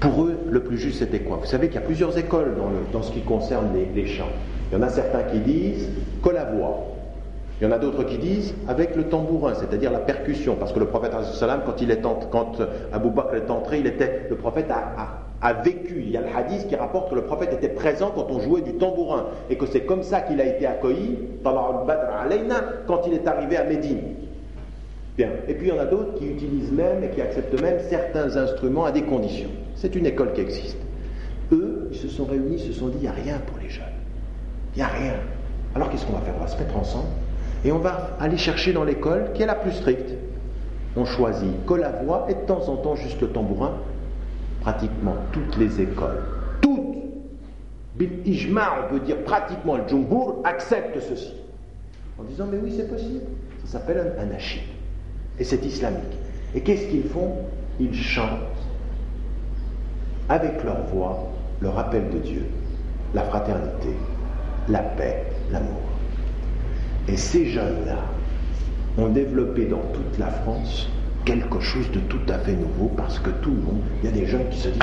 Pour eux, le plus juste, c'était quoi? Vous savez qu'il y a plusieurs écoles dans, ce qui concerne les, chants. Il y en a certains qui disent que la voix. Il y en a d'autres qui disent avec le tambourin, c'est-à-dire la percussion, parce que le prophète, quand, il est quand Abu Bakr est entré, il était, le prophète a, vécu. Il y a le hadith qui rapporte que le prophète était présent quand on jouait du tambourin, et que c'est comme ça qu'il a été accueilli, quand il est arrivé à Médine. Bien. Et puis il y en a d'autres qui utilisent même et qui acceptent même certains instruments à des conditions. C'est une école qui existe. Eux, ils se sont réunis, se sont dit, il n'y a rien pour les jeunes. Il n'y a rien. Alors qu'est-ce qu'on va faire? On va se mettre ensemble et on va aller chercher dans l'école qui est la plus stricte. On choisit que la voix et de temps en temps juste le tambourin. Pratiquement toutes les écoles, toutes, bil ijma, on peut dire pratiquement le jumbour, acceptent ceci. En disant, mais oui, c'est possible. Ça s'appelle un, un Et c'est islamique. Et qu'est-ce qu'ils font? Ils chantent avec leur voix, le rappel de Dieu, la fraternité, la paix, l'amour. Et ces jeunes-là ont développé dans toute la France quelque chose de tout à fait nouveau parce que tout le monde, il y a des jeunes qui se disent,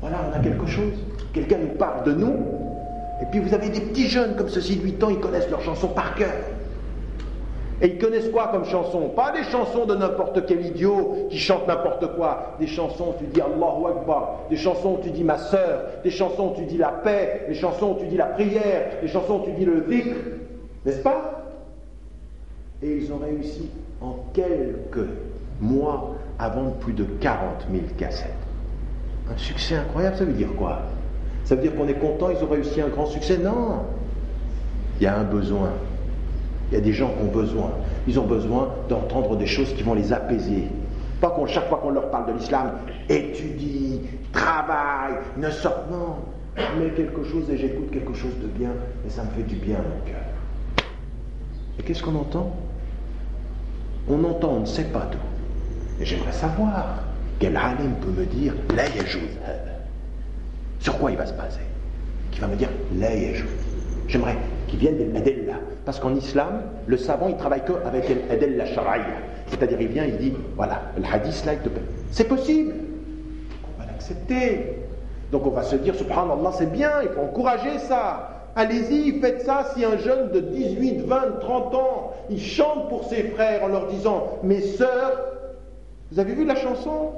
voilà, on a quelque chose, quelqu'un nous parle de nous, et puis vous avez des petits jeunes comme ceci de 8 ans, ils connaissent leurs chansons par cœur. Et ils connaissent quoi comme chanson? Pas des chansons de n'importe quel idiot qui chante n'importe quoi. Des chansons où tu dis Allahu Akbar. Des chansons où tu dis ma sœur. Des chansons où tu dis la paix. Des chansons où tu dis la prière. Des chansons où tu dis le dhikr. N'est-ce pas? Et ils ont réussi en quelques mois à vendre plus de 40 000 cassettes. Un succès incroyable, ça veut dire quoi? Ça veut dire qu'on est content, ils ont réussi un grand succès? Non Il y a un besoin. Il y a des gens qui ont besoin. Ils ont besoin d'entendre des choses qui vont les apaiser. Pas qu'on, chaque fois qu'on leur parle de l'islam, étudie, travaille, ne sort. Non, je mets quelque chose et j'écoute quelque chose de bien et ça me fait du bien à mon cœur. Et qu'est-ce qu'on entend? On entend, on ne sait pas d'où. Et j'aimerais savoir quel alim peut me dire la Sur quoi il va se baser? Qui va me dire la J'aimerais qu'il vienne de l'adella. Parce qu'en islam, le savant, il travaille que avec l'adella shar'iyya. C'est-à-dire, il vient, il dit, voilà, le hadith là, il te C'est possible. On va l'accepter. Donc on va se dire, subhanallah, c'est bien, il faut encourager ça. Allez-y, faites ça si un jeune de 18, 20, 30 ans, il chante pour ses frères en leur disant, mes sœurs, vous avez vu la chanson?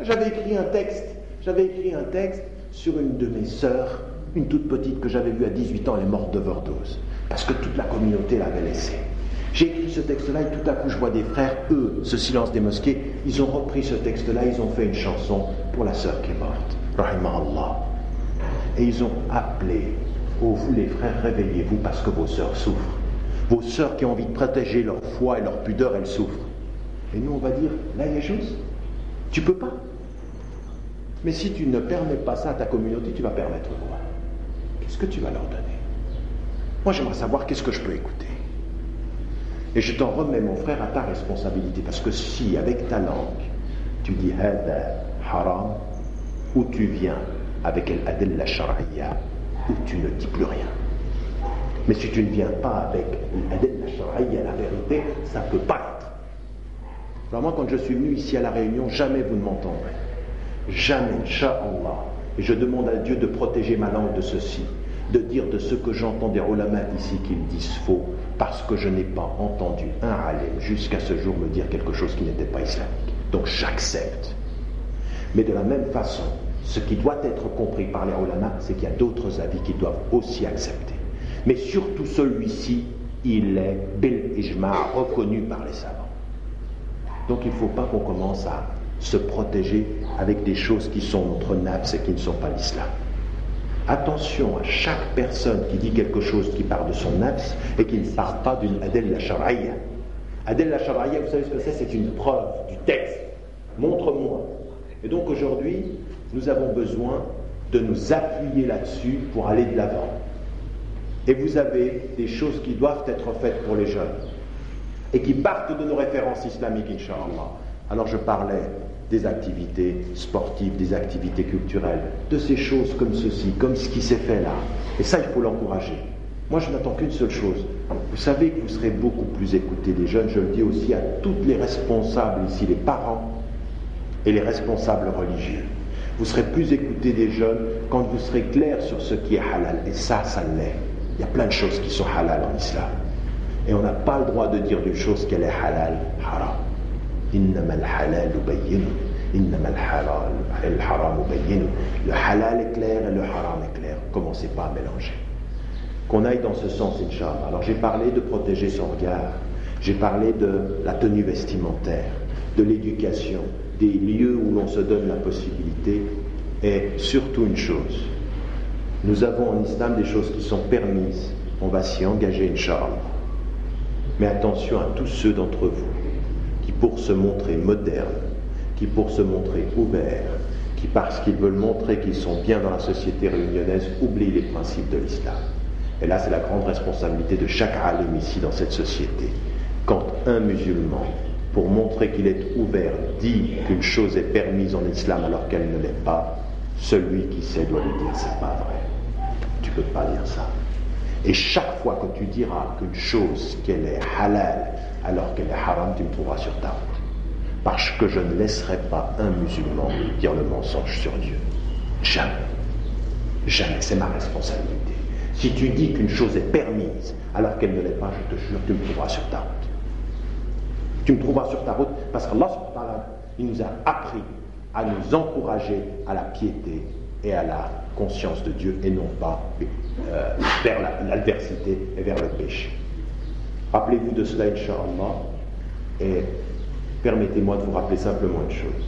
J'avais écrit un texte, j'avais écrit un texte sur une de mes sœurs, une toute petite que j'avais vue à 18 ans, est morte d'overdose, parce que toute la communauté l'avait laissée. J'ai écrit ce texte-là et tout à coup je vois des frères, eux, ce silence des mosquées, ils ont repris ce texte-là, ils ont fait une chanson pour la sœur qui est morte. Allah. Et ils ont appelé, oh vous les frères, réveillez-vous parce que vos sœurs souffrent. Vos sœurs qui ont envie de protéger leur foi et leur pudeur, elles souffrent. Et nous, on va dire, là, il y a chose, tu peux pas. Mais si tu ne permets pas ça à ta communauté, tu vas permettre quoi? Qu'est-ce que tu vas leur donner Moi, j'aimerais savoir qu'est-ce que je peux écouter. Et je t'en remets, mon frère, à ta responsabilité. Parce que si, avec ta langue, tu dis haram, ou tu viens avec l'adilla shar'iyya, ou tu ne dis plus rien. Mais si tu ne viens pas avec l'adilla shar'iyya, la vérité, ça ne peut pas être. Alors moi, quand je suis venu ici à La Réunion, jamais vous ne m'entendrez. Jamais, Inch'Allah. Je demande à Dieu de protéger ma langue de ceci, de dire de ce que j'entends des ulama ici qu'ils disent faux, parce que je n'ai pas entendu un alim jusqu'à ce jour me dire quelque chose qui n'était pas islamique. Donc j'accepte. Mais de la même façon, ce qui doit être compris par les ulama, c'est qu'il y a d'autres avis qui doivent aussi accepter. Mais surtout celui-ci, il est bil ijma reconnu par les savants. Donc il ne faut pas qu'on commence à se protéger avec des choses qui sont notre nafs et qui ne sont pas l'islam. Attention à chaque personne qui dit quelque chose qui part de son nafs et qui ne part pas d'une adel la shar'iyya. Adel la shar'iyya, vous savez ce que c'est? C'est une preuve du texte. Montre-moi. Et donc aujourd'hui, nous avons besoin de nous appuyer là-dessus pour aller de l'avant. Et vous avez des choses qui doivent être faites pour les jeunes et qui partent de nos références islamiques, Inch'Allah. Alors je parlais des activités sportives, des activités culturelles, de ces choses comme ceci, comme ce qui s'est fait là. Et ça, il faut l'encourager. Moi, je n'attends qu'une seule chose. Vous savez que vous serez beaucoup plus écoutés des jeunes, je le dis aussi à tous les responsables ici, les parents et les responsables religieux. Vous serez plus écoutés des jeunes quand vous serez clair sur ce qui est halal. Et ça, ça l'est. Il y a plein de choses qui sont halal en islam. Et on n'a pas le droit de dire d'une chose qu'elle est halal, haram. Le halal est clair et le haram est clair. Commencez pas à mélanger. Qu'on aille dans ce sens, Inch'Allah. Alors j'ai parlé de protéger son regard, j'ai parlé de la tenue vestimentaire, de l'éducation, des lieux où l'on se donne la possibilité, et surtout une chose. Nous avons en islam des choses qui sont permises. On va s'y engager, Inch'Allah. Mais attention à tous ceux d'entre vous pour se montrer modernes, qui pour se montrer ouverts, qui parce qu'ils veulent montrer qu'ils sont bien dans la société réunionnaise, oublient les principes de l'islam. Et là, c'est la grande responsabilité de chaque alim ici dans cette société. Quand un musulman, pour montrer qu'il est ouvert, dit qu'une chose est permise en islam alors qu'elle ne l'est pas, celui qui sait doit lui dire c'est pas vrai. Tu peux pas dire ça. Et chaque fois que tu diras qu'une chose qu'elle est halal alors qu'elle est haram, tu me trouveras sur ta route. Parce que je ne laisserai pas un musulman dire le mensonge sur Dieu. Jamais. Jamais. C'est ma responsabilité. Si tu dis qu'une chose est permise alors qu'elle ne l'est pas, je te jure, tu me trouveras sur ta route. Tu me trouveras sur ta route parce qu'Allah, il nous a appris à nous encourager à la piété et à la conscience de Dieu et non pas euh, vers l'adversité et vers le péché. Rappelez-vous de cela, Inch'Allah, et permettez-moi de vous rappeler simplement une chose.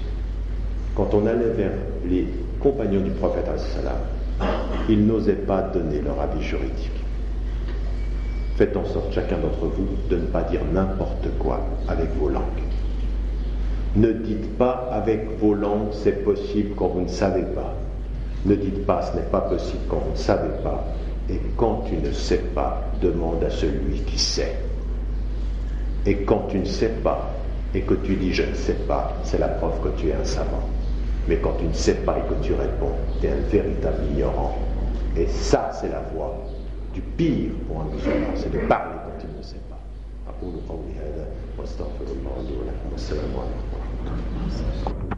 Quand on allait vers les compagnons du prophète, ils n'osaient pas donner leur avis juridique. Faites en sorte, chacun d'entre vous, de ne pas dire n'importe quoi avec vos langues. Ne dites pas avec vos langues c'est possible quand vous ne savez pas. Ne dites pas ce n'est pas possible quand vous ne savez pas. Et quand tu ne sais pas, demande à celui qui sait. Et quand tu ne sais pas et que tu dis je ne sais pas, c'est la preuve que tu es un savant. Mais quand tu ne sais pas et que tu réponds, tu es un véritable ignorant. Et ça, c'est la voie du pire pour un musulman, c'est de parler quand il ne sait pas. أقول قولي هذا واستغفر الله لي ولكم والسلام عليكم ورحمة الله